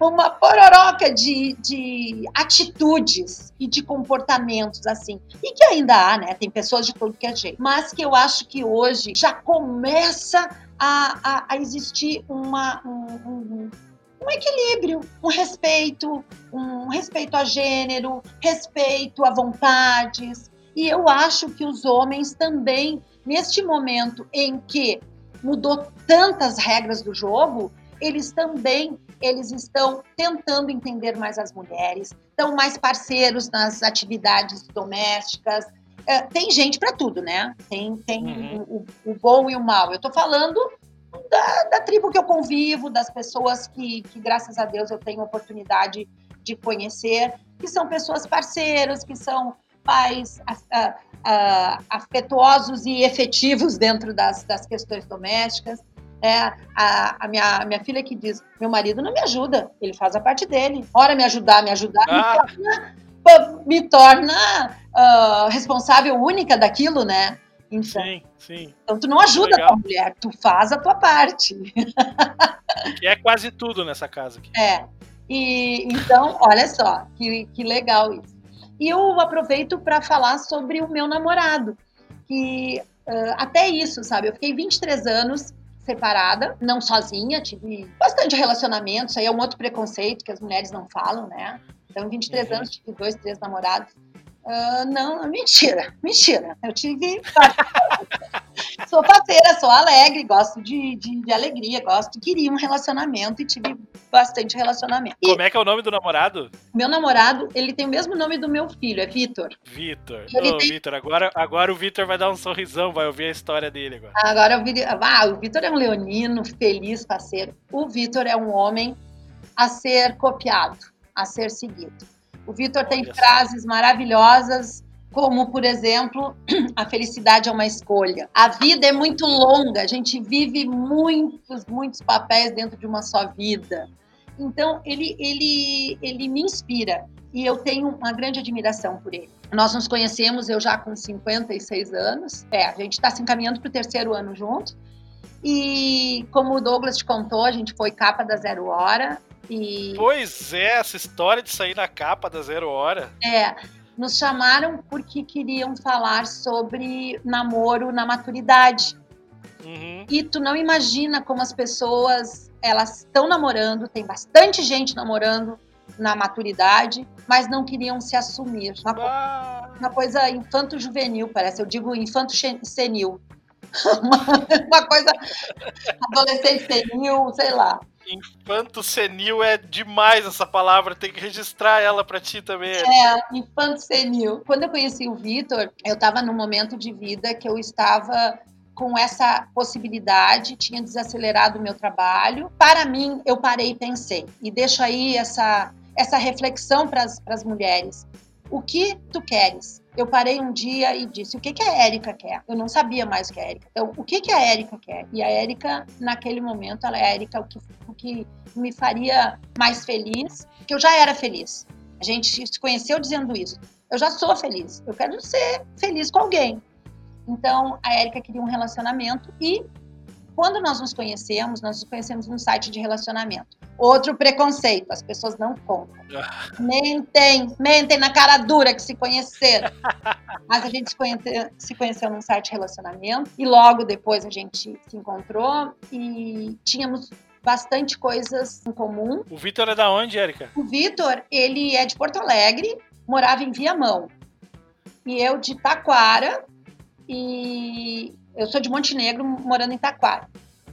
uma pororoca de, de atitudes e de comportamentos, assim. E que ainda há, né? Tem pessoas de todo que é jeito. Mas que eu acho que hoje já começa a, a, a existir uma, um, um, um equilíbrio, um respeito, um respeito a gênero, respeito a vontades, e eu acho que os homens também, neste momento em que mudou tantas regras do jogo, eles também eles estão tentando entender mais as mulheres, estão mais parceiros nas atividades domésticas. É, tem gente para tudo, né? Tem, tem uhum. o, o, bom e o mal. Eu estou falando da, da, tribo que eu convivo, das pessoas que, que, graças a Deus, eu tenho oportunidade de conhecer, que são pessoas parceiras, que são pais afetuosos e efetivos dentro das, das questões domésticas. É, a, a, minha, a minha filha que diz: meu marido não me ajuda, ele faz a parte dele. Ora, me ajudar, me ajudar, ah. me torna, me torna uh, responsável única daquilo, né? Então, sim, sim. Então, tu não ajuda Legal. a tua mulher, tu faz a tua parte. *laughs* Que é quase tudo nessa casa aqui. É. E então, olha só, que, que legal isso. E eu aproveito para falar sobre o meu namorado, que uh, até isso, sabe? Eu fiquei 23 anos separada, não sozinha, tive bastante relacionamento, isso aí é um outro preconceito que as mulheres não falam, né? Então, 23 uhum. anos, tive dois, três namorados. Uh, não, mentira, mentira. Eu tive. Sou parceira, sou alegre, gosto de, de, de, alegria, gosto, queria um relacionamento e tive bastante relacionamento. E Como é que é o nome do namorado? Meu namorado, ele tem o mesmo nome do meu filho, é Vitor. Vitor. Ô, tem... Vitor, agora, agora o Vitor vai dar um sorrisão, vai ouvir a história dele agora. Agora ah, o Vitor é um leonino, feliz, parceiro. O Vitor é um homem a ser copiado, a ser seguido. O Vitor tem frases maravilhosas, como, por exemplo, *clears throat* a felicidade é uma escolha. A vida é muito longa, a gente vive muitos, muitos papéis dentro de uma só vida. Então, ele, ele, ele me inspira e eu tenho uma grande admiração por ele. Nós nos conhecemos, eu já com 56 anos. É, a gente está se encaminhando para o terceiro ano junto. E como o Douglas te contou, a gente foi capa da Zero Hora. E... Pois é, essa história de sair na capa da Zero Hora. É. Nos chamaram porque queriam falar sobre namoro na maturidade. Uhum. E tu não imagina como as pessoas elas estão namorando, tem bastante gente namorando na maturidade, mas não queriam se assumir. Uma, co- Ah, uma coisa infanto-juvenil, parece. Eu digo infanto-senil. Uma, uma coisa adolescente senil, sei lá. infanto senil é demais essa palavra, tem que registrar ela pra ti também. É, infanto senil. Quando eu conheci o Vitor, eu estava num momento de vida que eu estava com essa possibilidade, tinha desacelerado o meu trabalho. Para mim, eu parei e pensei. E deixo aí essa, essa reflexão para as mulheres. O que tu queres? Eu parei um dia e disse: o que, que a Érica quer? Eu não sabia mais o que a Érica. Então, o que, que a Érica quer? E a Érica, naquele momento, ela é a Érica, o que, o que me faria mais feliz, que eu já era feliz. A gente se conheceu dizendo isso. Eu já sou feliz. Eu quero ser feliz com alguém. Então, a Érica queria um relacionamento e quando nós nos conhecemos, nós nos conhecemos num site de relacionamento. Outro preconceito, as pessoas não contam. Mentem, mentem na cara dura que se conheceram. *laughs* Mas a gente se, conhece, se conheceu num site de relacionamento e logo depois a gente se encontrou e tínhamos bastante coisas em comum. O Vitor é da onde, Érica? O Vitor, ele é de Porto Alegre, morava em Viamão. E eu de Taquara, e eu sou de Montenegro, morando em Taquara.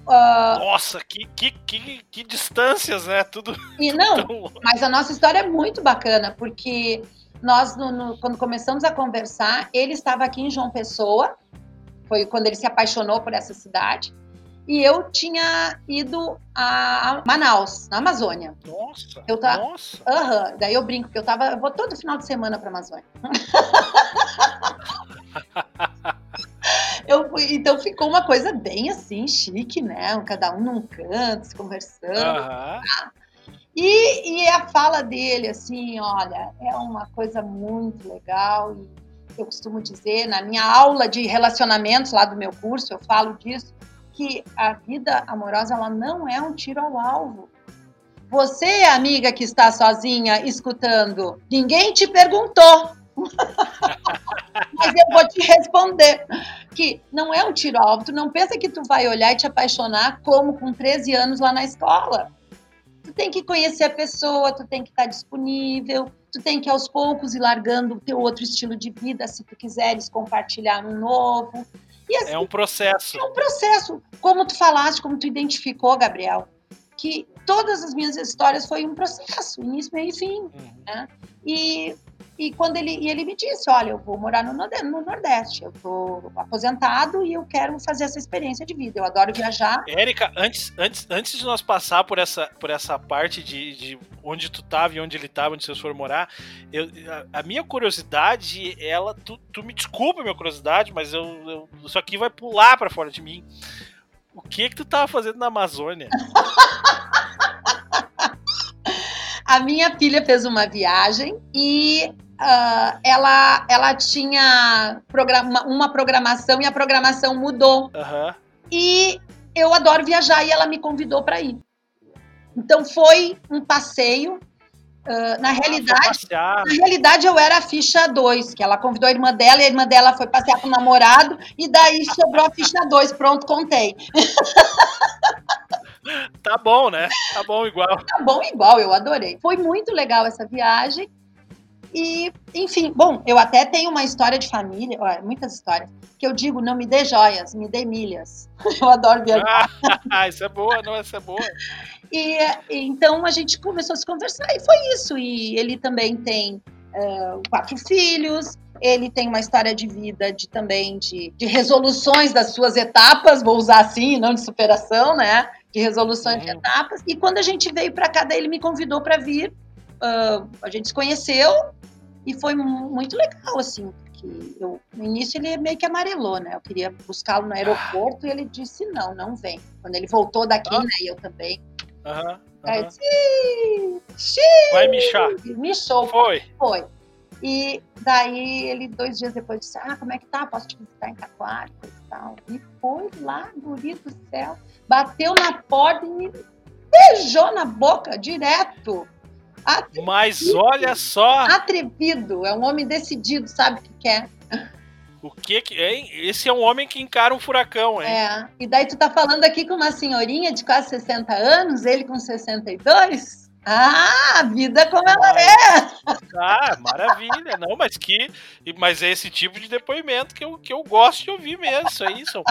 Uh, Nossa, que, que, que, que distâncias, né? Tudo e não, tão... mas a nossa história é muito bacana, porque nós, no, no, quando começamos a conversar, ele estava aqui em João Pessoa, foi quando ele se apaixonou por essa cidade, e eu tinha ido a Manaus, na Amazônia. Nossa, eu tá, nossa. Uhum, daí eu brinco, porque eu tava, eu vou todo final de semana para Amazônia. *laughs* Eu fui, então ficou uma coisa bem assim, chique, né? Cada um num canto, se conversando. Uhum. Tá? E, e a fala dele, assim, olha, é uma coisa muito legal. E eu costumo dizer, na minha aula de relacionamentos lá do meu curso, eu falo disso, que a vida amorosa ela não é um tiro ao alvo. Você, amiga que está sozinha escutando, ninguém te perguntou. Mas eu vou te responder que não é um tiro. Tu não pensa que tu vai olhar e te apaixonar como com 13 anos lá na escola. Tu tem que conhecer a pessoa, tu tem que estar disponível, tu tem que aos poucos ir largando o teu outro estilo de vida, se tu quiseres compartilhar um novo. Assim, é um processo. É um processo. Como tu falaste, como tu identificou, Gabriel, que todas as minhas histórias foi um processo, início, meio e fim. Uhum. Né? E e quando ele, e ele me disse, olha, eu vou morar no, no Nordeste, eu tô aposentado e eu quero fazer essa experiência de vida. Eu adoro viajar. Érica, antes, antes, antes de nós passar por essa, por essa parte de, de onde tu tava e onde ele tava, onde vocês foram morar, eu, a, a, minha curiosidade, ela, tu, tu me desculpa a minha curiosidade, mas eu, eu, isso aqui vai pular para fora de mim. O que que tu tava fazendo na Amazônia? *laughs* a minha filha fez uma viagem e uh, ela, ela tinha programa, uma programação e a programação mudou. Uhum. E eu adoro viajar e ela me convidou para ir. Então foi um passeio. Uh, na, ah, realidade, na realidade, eu era a ficha 2, que ela convidou a irmã dela e a irmã dela foi passear com o namorado, e daí sobrou a ficha 2. Pronto, contei. *laughs* Tá bom, né? Tá bom igual. Tá bom igual, eu adorei. Foi muito legal essa viagem. E, enfim, bom, eu até tenho uma história de família, ó, muitas histórias, que eu digo, não me dê joias, me dê milhas. *laughs* Eu adoro viajar. *laughs* Ah, isso é boa, não, isso é boa. E, então a gente começou a se conversar e foi isso. E ele também tem uh, quatro filhos, ele tem uma história de vida de também de, de resoluções das suas etapas, vou usar assim, não de superação, né? De resoluções uhum. de etapas. E quando a gente veio para cá, daí ele me convidou para vir. Uh, a gente se conheceu e foi muito legal, assim, porque eu, no início ele meio que amarelou, né? Eu queria buscá-lo no aeroporto ah. e ele disse: não, não vem. Quando ele voltou daqui, ah. né? Eu também. Aham. Uhum. xiii, xiii, Vai michar. Michou. Foi. Foi. E daí ele, dois dias depois, disse: Ah, como é que tá? Posso te visitar em Taquara e tal. E foi lá, guri do céu, bateu na porta e me beijou na boca direto. Atrevido. Mas olha só. Atrevido, é um homem decidido, sabe o que quer. O que que. Hein? Esse é um homem que encara um furacão, hein? É. E daí tu tá falando aqui com uma senhorinha de quase 60 anos, ele com 62? Ah, a vida como ela é! Ah, maravilha. Não, mas que. Mas é esse tipo de depoimento que eu, que eu gosto de ouvir mesmo. Isso é isso.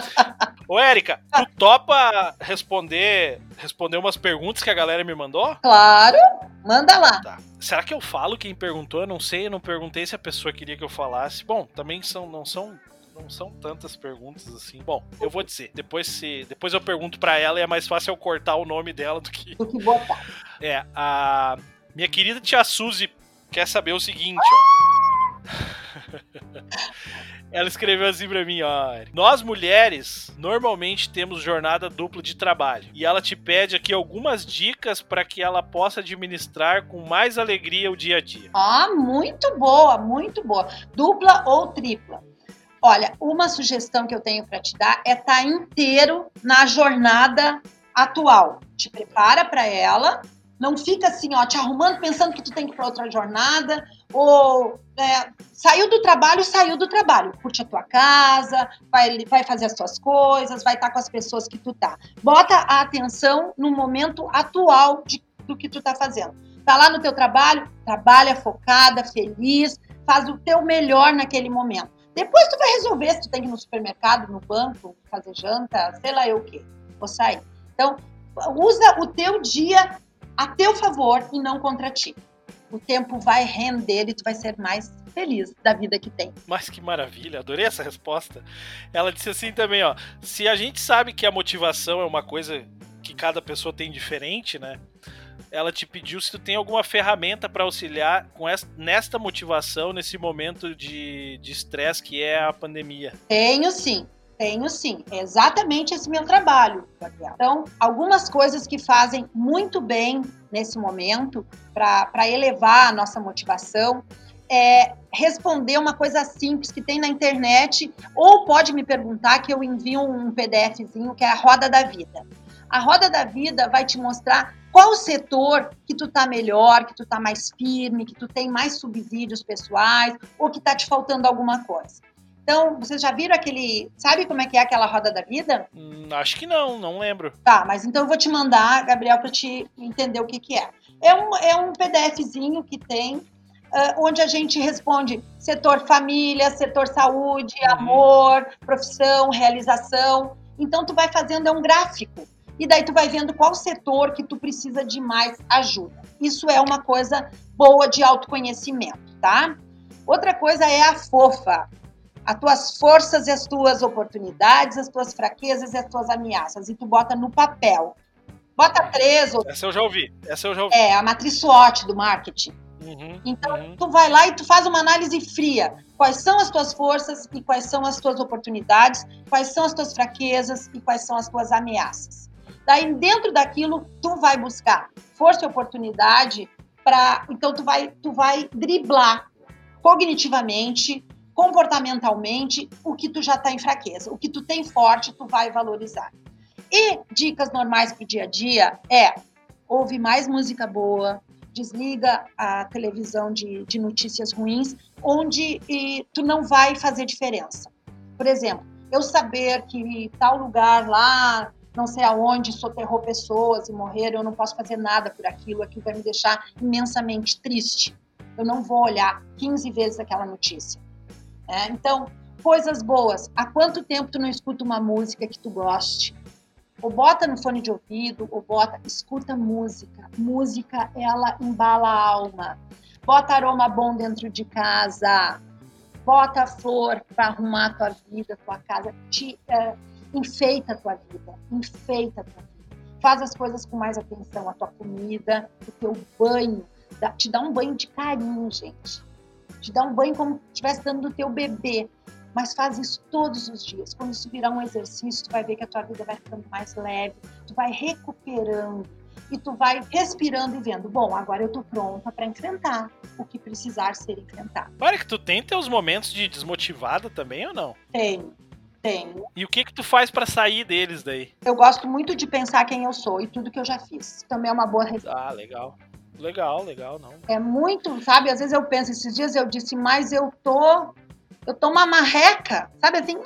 Ô, Érica, tu topa responder, responder umas perguntas que a galera me mandou? Claro, manda lá. Tá. Será que eu falo quem perguntou? Eu não sei, eu não perguntei se a pessoa queria que eu falasse. Bom, também são, não são não são tantas perguntas assim. Bom, eu vou dizer. Depois se depois eu pergunto para ela e é mais fácil eu cortar o nome dela do que do que botar. *laughs* É, a minha querida tia Suzy quer saber o seguinte, ó. *laughs* Ela escreveu assim pra mim, ó. Nós mulheres normalmente temos jornada dupla de trabalho. E ela te pede aqui algumas dicas para que ela possa administrar com mais alegria o dia a dia. Ah, muito boa, muito boa. Dupla ou tripla. Olha, uma sugestão que eu tenho para te dar é estar tá inteiro na jornada atual. Te prepara para ela, não fica assim, ó, te arrumando pensando que tu tem que ir para outra jornada, ou é, saiu do trabalho, saiu do trabalho. Curte a tua casa, vai, vai fazer as tuas coisas, vai estar tá com as pessoas que tu tá. Bota a atenção no momento atual de, do que tu tá fazendo. Tá lá no teu trabalho, trabalha focada, feliz, faz o teu melhor naquele momento. Depois tu vai resolver se tu tem que ir no supermercado, no banco, fazer janta, sei lá eu o quê, ou sair. Então, usa o teu dia a teu favor e não contra ti. O tempo vai render e tu vai ser mais feliz da vida que tem. Mas que maravilha, adorei essa resposta. Ela disse assim também, ó, se a gente sabe que a motivação é uma coisa que cada pessoa tem diferente, né? Ela te pediu se tu tem alguma ferramenta para auxiliar com esta, nesta motivação, nesse momento de estresse que é a pandemia. Tenho sim. Tenho sim, é exatamente esse meu trabalho, Gabriel. Então, algumas coisas que fazem muito bem nesse momento para elevar a nossa motivação é responder uma coisa simples que tem na internet, ou pode me perguntar que eu envio um PDFzinho que é a Roda da Vida. A Roda da Vida vai te mostrar qual setor que tu tá melhor, que tu tá mais firme, que tu tem mais subsídios pessoais ou que tá te faltando alguma coisa. Então, vocês já viram aquele. Sabe como é que é aquela roda da vida? Hum, acho que não, não lembro. Tá, mas então eu vou te mandar, Gabriel, para te entender o que, que é. É um, é um PDFzinho que tem, uh, onde a gente responde setor família, setor saúde, uhum. amor, profissão, realização. Então, tu vai fazendo, é um gráfico e daí tu vai vendo qual setor que tu precisa de mais ajuda. Isso é uma coisa boa de autoconhecimento, tá? Outra coisa é a fofa. As tuas forças e as tuas oportunidades, as tuas fraquezas e as tuas ameaças. E tu bota no papel. Bota três ou... Essa eu já ouvi. Essa eu já ouvi. É, a matriz SWOT do marketing. Uhum, então, uhum. tu vai lá e tu faz uma análise fria. Quais são as tuas forças e quais são as tuas oportunidades, quais são as tuas fraquezas e quais são as tuas ameaças. Daí, dentro daquilo, tu vai buscar força e oportunidade para. Então, tu vai, tu vai driblar cognitivamente, comportamentalmente, o que tu já está em fraqueza. O que tu tem forte, tu vai valorizar. E dicas normais para o dia a dia é ouve mais música boa, desliga a televisão de, de notícias ruins, onde e, tu não vai fazer diferença. Por exemplo, eu saber que tal lugar lá não sei aonde soterrou pessoas e morreram, eu não posso fazer nada por aquilo, aquilo vai me deixar imensamente triste. Eu não vou olhar 15 vezes aquela notícia. É, então, coisas boas. Há quanto tempo tu não escuta uma música que tu goste? Ou bota no fone de ouvido, ou bota, escuta música. Música, ela embala a alma. Bota aroma bom dentro de casa. Bota flor para arrumar tua vida, tua casa. Te, uh, enfeita a tua vida, enfeita a tua vida. Faz as coisas com mais atenção, a tua comida, o teu banho. Dá, te dá um banho de carinho, gente. Te dá um banho como se estivesse dando do teu bebê. Mas faz isso todos os dias. Quando isso virar um exercício, tu vai ver que a tua vida vai ficando mais leve, tu vai recuperando e tu vai respirando e vendo, bom, agora eu tô pronta para enfrentar o que precisar ser enfrentado. Para que tu tem teus momentos de desmotivada também ou não? Tenho, tenho. E o que que tu faz para sair deles daí? Eu gosto muito de pensar quem eu sou e tudo que eu já fiz. Também é uma boa resposta. Ah, legal. Legal, legal, não. É muito, sabe? Às vezes eu penso, esses dias eu disse, mas eu tô. Eu tô uma marreca, sabe assim?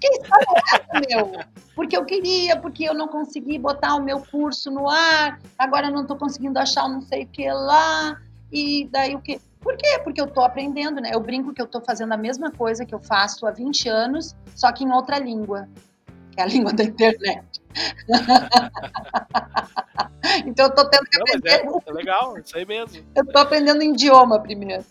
Que história é essa, *laughs* meu? Porque eu queria, porque eu não consegui botar o meu curso no ar, agora eu não tô conseguindo achar não sei o que lá, e daí o que? Por quê? Porque eu tô aprendendo, né? Eu brinco que eu tô fazendo a mesma coisa que eu faço há 20 anos, só que em outra língua, que é a *laughs* língua da internet. *laughs* então eu tô tendo que aprender. Não, é, é legal, isso aí mesmo. Eu tô aprendendo idioma primeiro.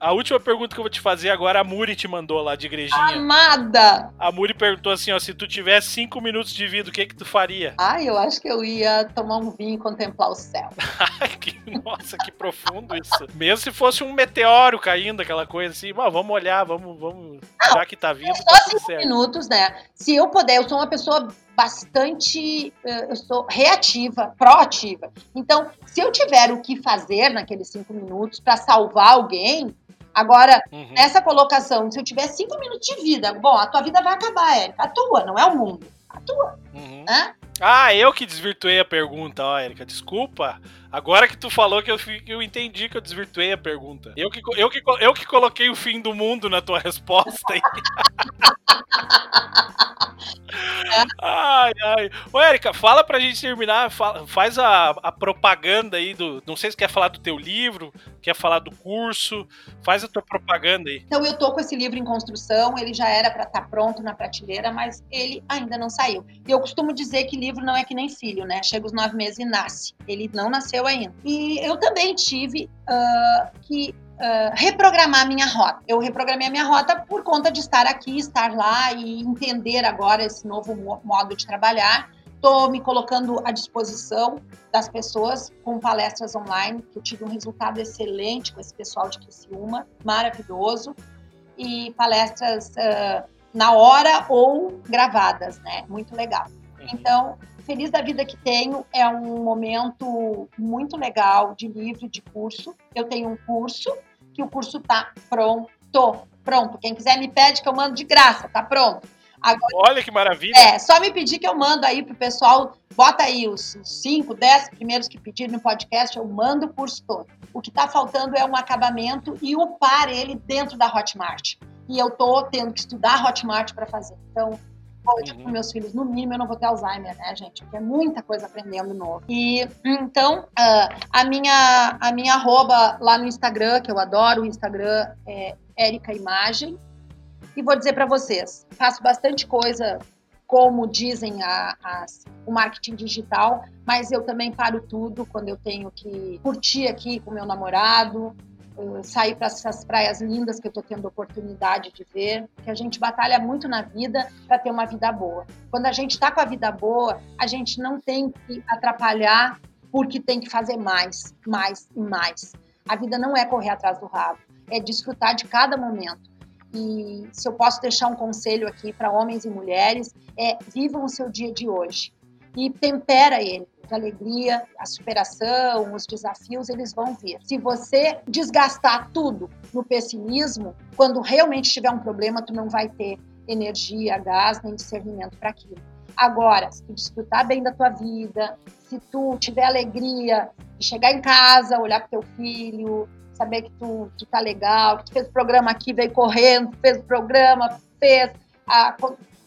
A última pergunta que eu vou te fazer agora, a Muri te mandou lá de igrejinha. Amada! A Muri perguntou assim, ó, se tu tivesse cinco minutos de vida, o que que tu faria? *laughs* Ai, eu acho que eu ia tomar um vinho e contemplar o céu. que, nossa, que profundo isso. Mesmo se fosse um meteoro caindo, aquela coisa assim, mas vamos olhar, vamos, vamos, Não, já que tá vindo, só tá cinco certo. minutos, né? Se eu puder, eu sou uma pessoa bastante, eh, eu sou reativa, proativa. Então, se eu tiver o que fazer naqueles cinco minutos para salvar alguém, Agora, uhum. nessa colocação, se eu tiver cinco minutos de vida, bom, a tua vida vai acabar, Érica. A tua, não é o mundo. A tua. Uhum. Ah, eu que desvirtuei a pergunta, ó, Érica. Desculpa. Agora que tu falou que eu, eu entendi que eu desvirtuei a pergunta. Eu que, eu, que, eu que coloquei o fim do mundo na tua *laughs* resposta aí. *laughs* ai, ai. Ô, Érica, fala pra gente terminar, fala, faz a, a, propaganda aí do. Não sei se quer falar do teu livro, quer falar do curso, faz a tua propaganda aí. Então, eu tô com esse livro em construção, ele já era para estar tá pronto na prateleira, mas ele ainda não saiu. E eu costumo dizer que livro não é que nem filho, né? Chega os nove meses e nasce. Ele não nasceu ainda. E eu também tive uh, que uh, reprogramar minha rota. Eu reprogramei a minha rota por conta de estar aqui, estar lá e entender agora esse novo modo de trabalhar. Estou me colocando à disposição das pessoas com palestras online, que eu tive um resultado excelente com esse pessoal de Criciúma, maravilhoso, e palestras uh, na hora ou gravadas, né? Muito legal. Uhum. Então, feliz da vida que tenho é um momento muito legal de livro, de curso. Eu tenho um curso que o curso tá pronto. Pronto. Quem quiser me pede que eu mando de graça, tá pronto. Agora, Olha que maravilha. É, só me pedir que eu mando aí pro pessoal, bota aí os 5, 10 primeiros que pedirem no podcast, eu mando o curso todo. O que tá faltando é um acabamento e upar ele dentro da Hotmart. E eu tô tendo que estudar Hotmart para fazer. Então, Hoje, uhum. com meus filhos, no mínimo, eu não vou ter Alzheimer, né, gente? Porque é muita coisa aprendendo novo. E então, uh, a minha a minha arroba lá no Instagram, que eu adoro, o Instagram é Érica Imagem. E vou dizer para vocês, faço bastante coisa como dizem a, as, o marketing digital, mas eu também paro tudo quando eu tenho que curtir aqui com meu namorado, sair para essas praias lindas que eu estou tendo oportunidade de ver, que a gente batalha muito na vida para ter uma vida boa. Quando a gente está com a vida boa, a gente não tem que atrapalhar porque tem que fazer mais, mais e mais. A vida não é correr atrás do rabo, é desfrutar de cada momento. E se eu posso deixar um conselho aqui para homens e mulheres, é vivam o seu dia de hoje e tempera ele a alegria, a superação, os desafios, eles vão vir. Se você desgastar tudo no pessimismo, quando realmente tiver um problema, tu não vai ter energia, gás, nem discernimento para aquilo. Agora, se tu desfrutar bem da tua vida, se tu tiver alegria de chegar em casa, olhar para teu filho, saber que tu, tu tá legal, que tu fez o programa aqui, veio correndo, fez o programa, fez a,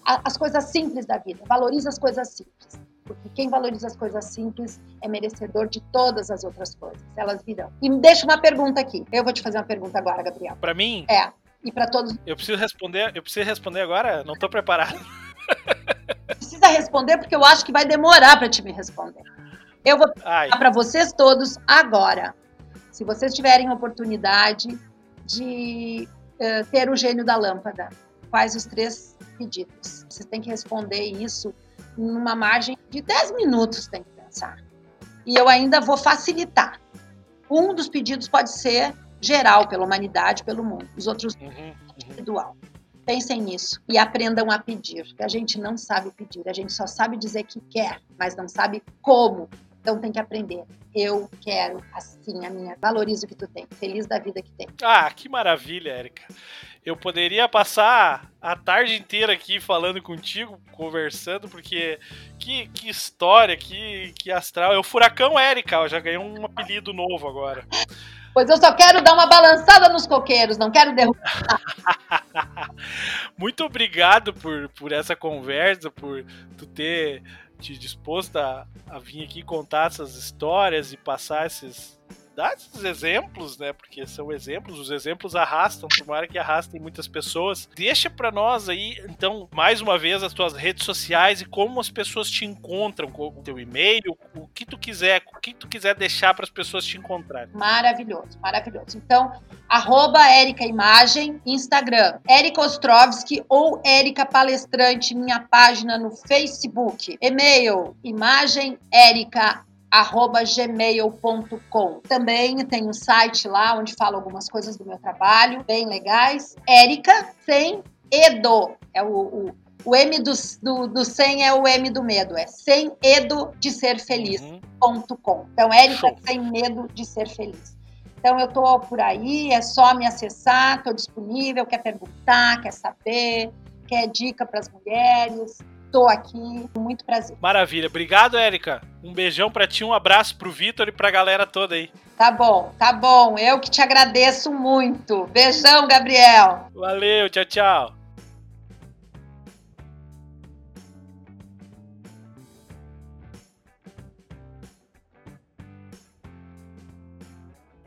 a, as coisas simples da vida. Valoriza as coisas simples. Porque quem valoriza as coisas simples é merecedor de todas as outras coisas. Elas virão. E me deixa uma pergunta aqui. Eu vou te fazer uma pergunta agora, Gabriel. Para mim? É. E para todos. Eu preciso responder. Eu preciso responder agora. Não tô preparado. *laughs* Precisa responder porque eu acho que vai demorar para te me responder. Eu vou perguntar para vocês todos agora. Se vocês tiverem oportunidade de uh, ter o gênio da lâmpada, quais os três pedidos? Vocês têm que responder isso numa margem de 10 minutos, tem que pensar. E eu ainda vou facilitar. Um dos pedidos pode ser geral, pela humanidade, pelo mundo. Os outros, uhum, uhum. individual. Pensem nisso e aprendam a pedir, que a gente não sabe pedir, a gente só sabe dizer que quer, mas não sabe como. Então tem que aprender. Eu quero assim a minha. Valorizo o que tu tem. Feliz da vida que tem. Ah, que maravilha, Érica. Eu poderia passar a tarde inteira aqui falando contigo, conversando, porque que, que história, que, que astral. É o Furacão Érica, já ganhou um apelido novo agora. Pois eu só quero dar uma balançada nos coqueiros, não quero derrubar. *laughs* Muito obrigado por, por essa conversa, por tu ter disposto a, a vir aqui contar essas histórias e passar esses, dar esses exemplos, né? Porque são exemplos, os exemplos arrastam, tomara que arrastem muitas pessoas. Deixa para nós aí, então, mais uma vez, as tuas redes sociais e como as pessoas te encontram, com o teu e-mail, o que tu quiser, o que tu quiser deixar para as pessoas te encontrarem. Maravilhoso, maravilhoso. Então, arroba Imagem, Instagram, Érica Ostrovski ou Érica Palestrante, minha página no Facebook. E-mail, imagem Érica arroba gmail.com. Também tem um site lá onde falo algumas coisas do meu trabalho, bem legais. Érica sem Edo. É o, o, o M do, do, do sem é o M do medo. É sem edo de ser feliz.com. Uhum. Então, Érica sem medo de ser feliz. Então, eu tô por aí, é só me acessar, tô disponível, quer perguntar, quer saber, quer dica para as mulheres estou aqui, com muito prazer. Maravilha. Obrigado, Érica. Um beijão para ti, um abraço pro Vitor e pra galera toda aí. Tá bom, tá bom. Eu que te agradeço muito. Beijão, Gabriel. Valeu, tchau, tchau.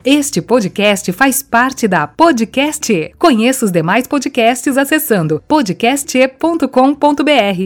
Este podcast faz parte da Podcast. Conheça os demais podcasts acessando podcast.com.br.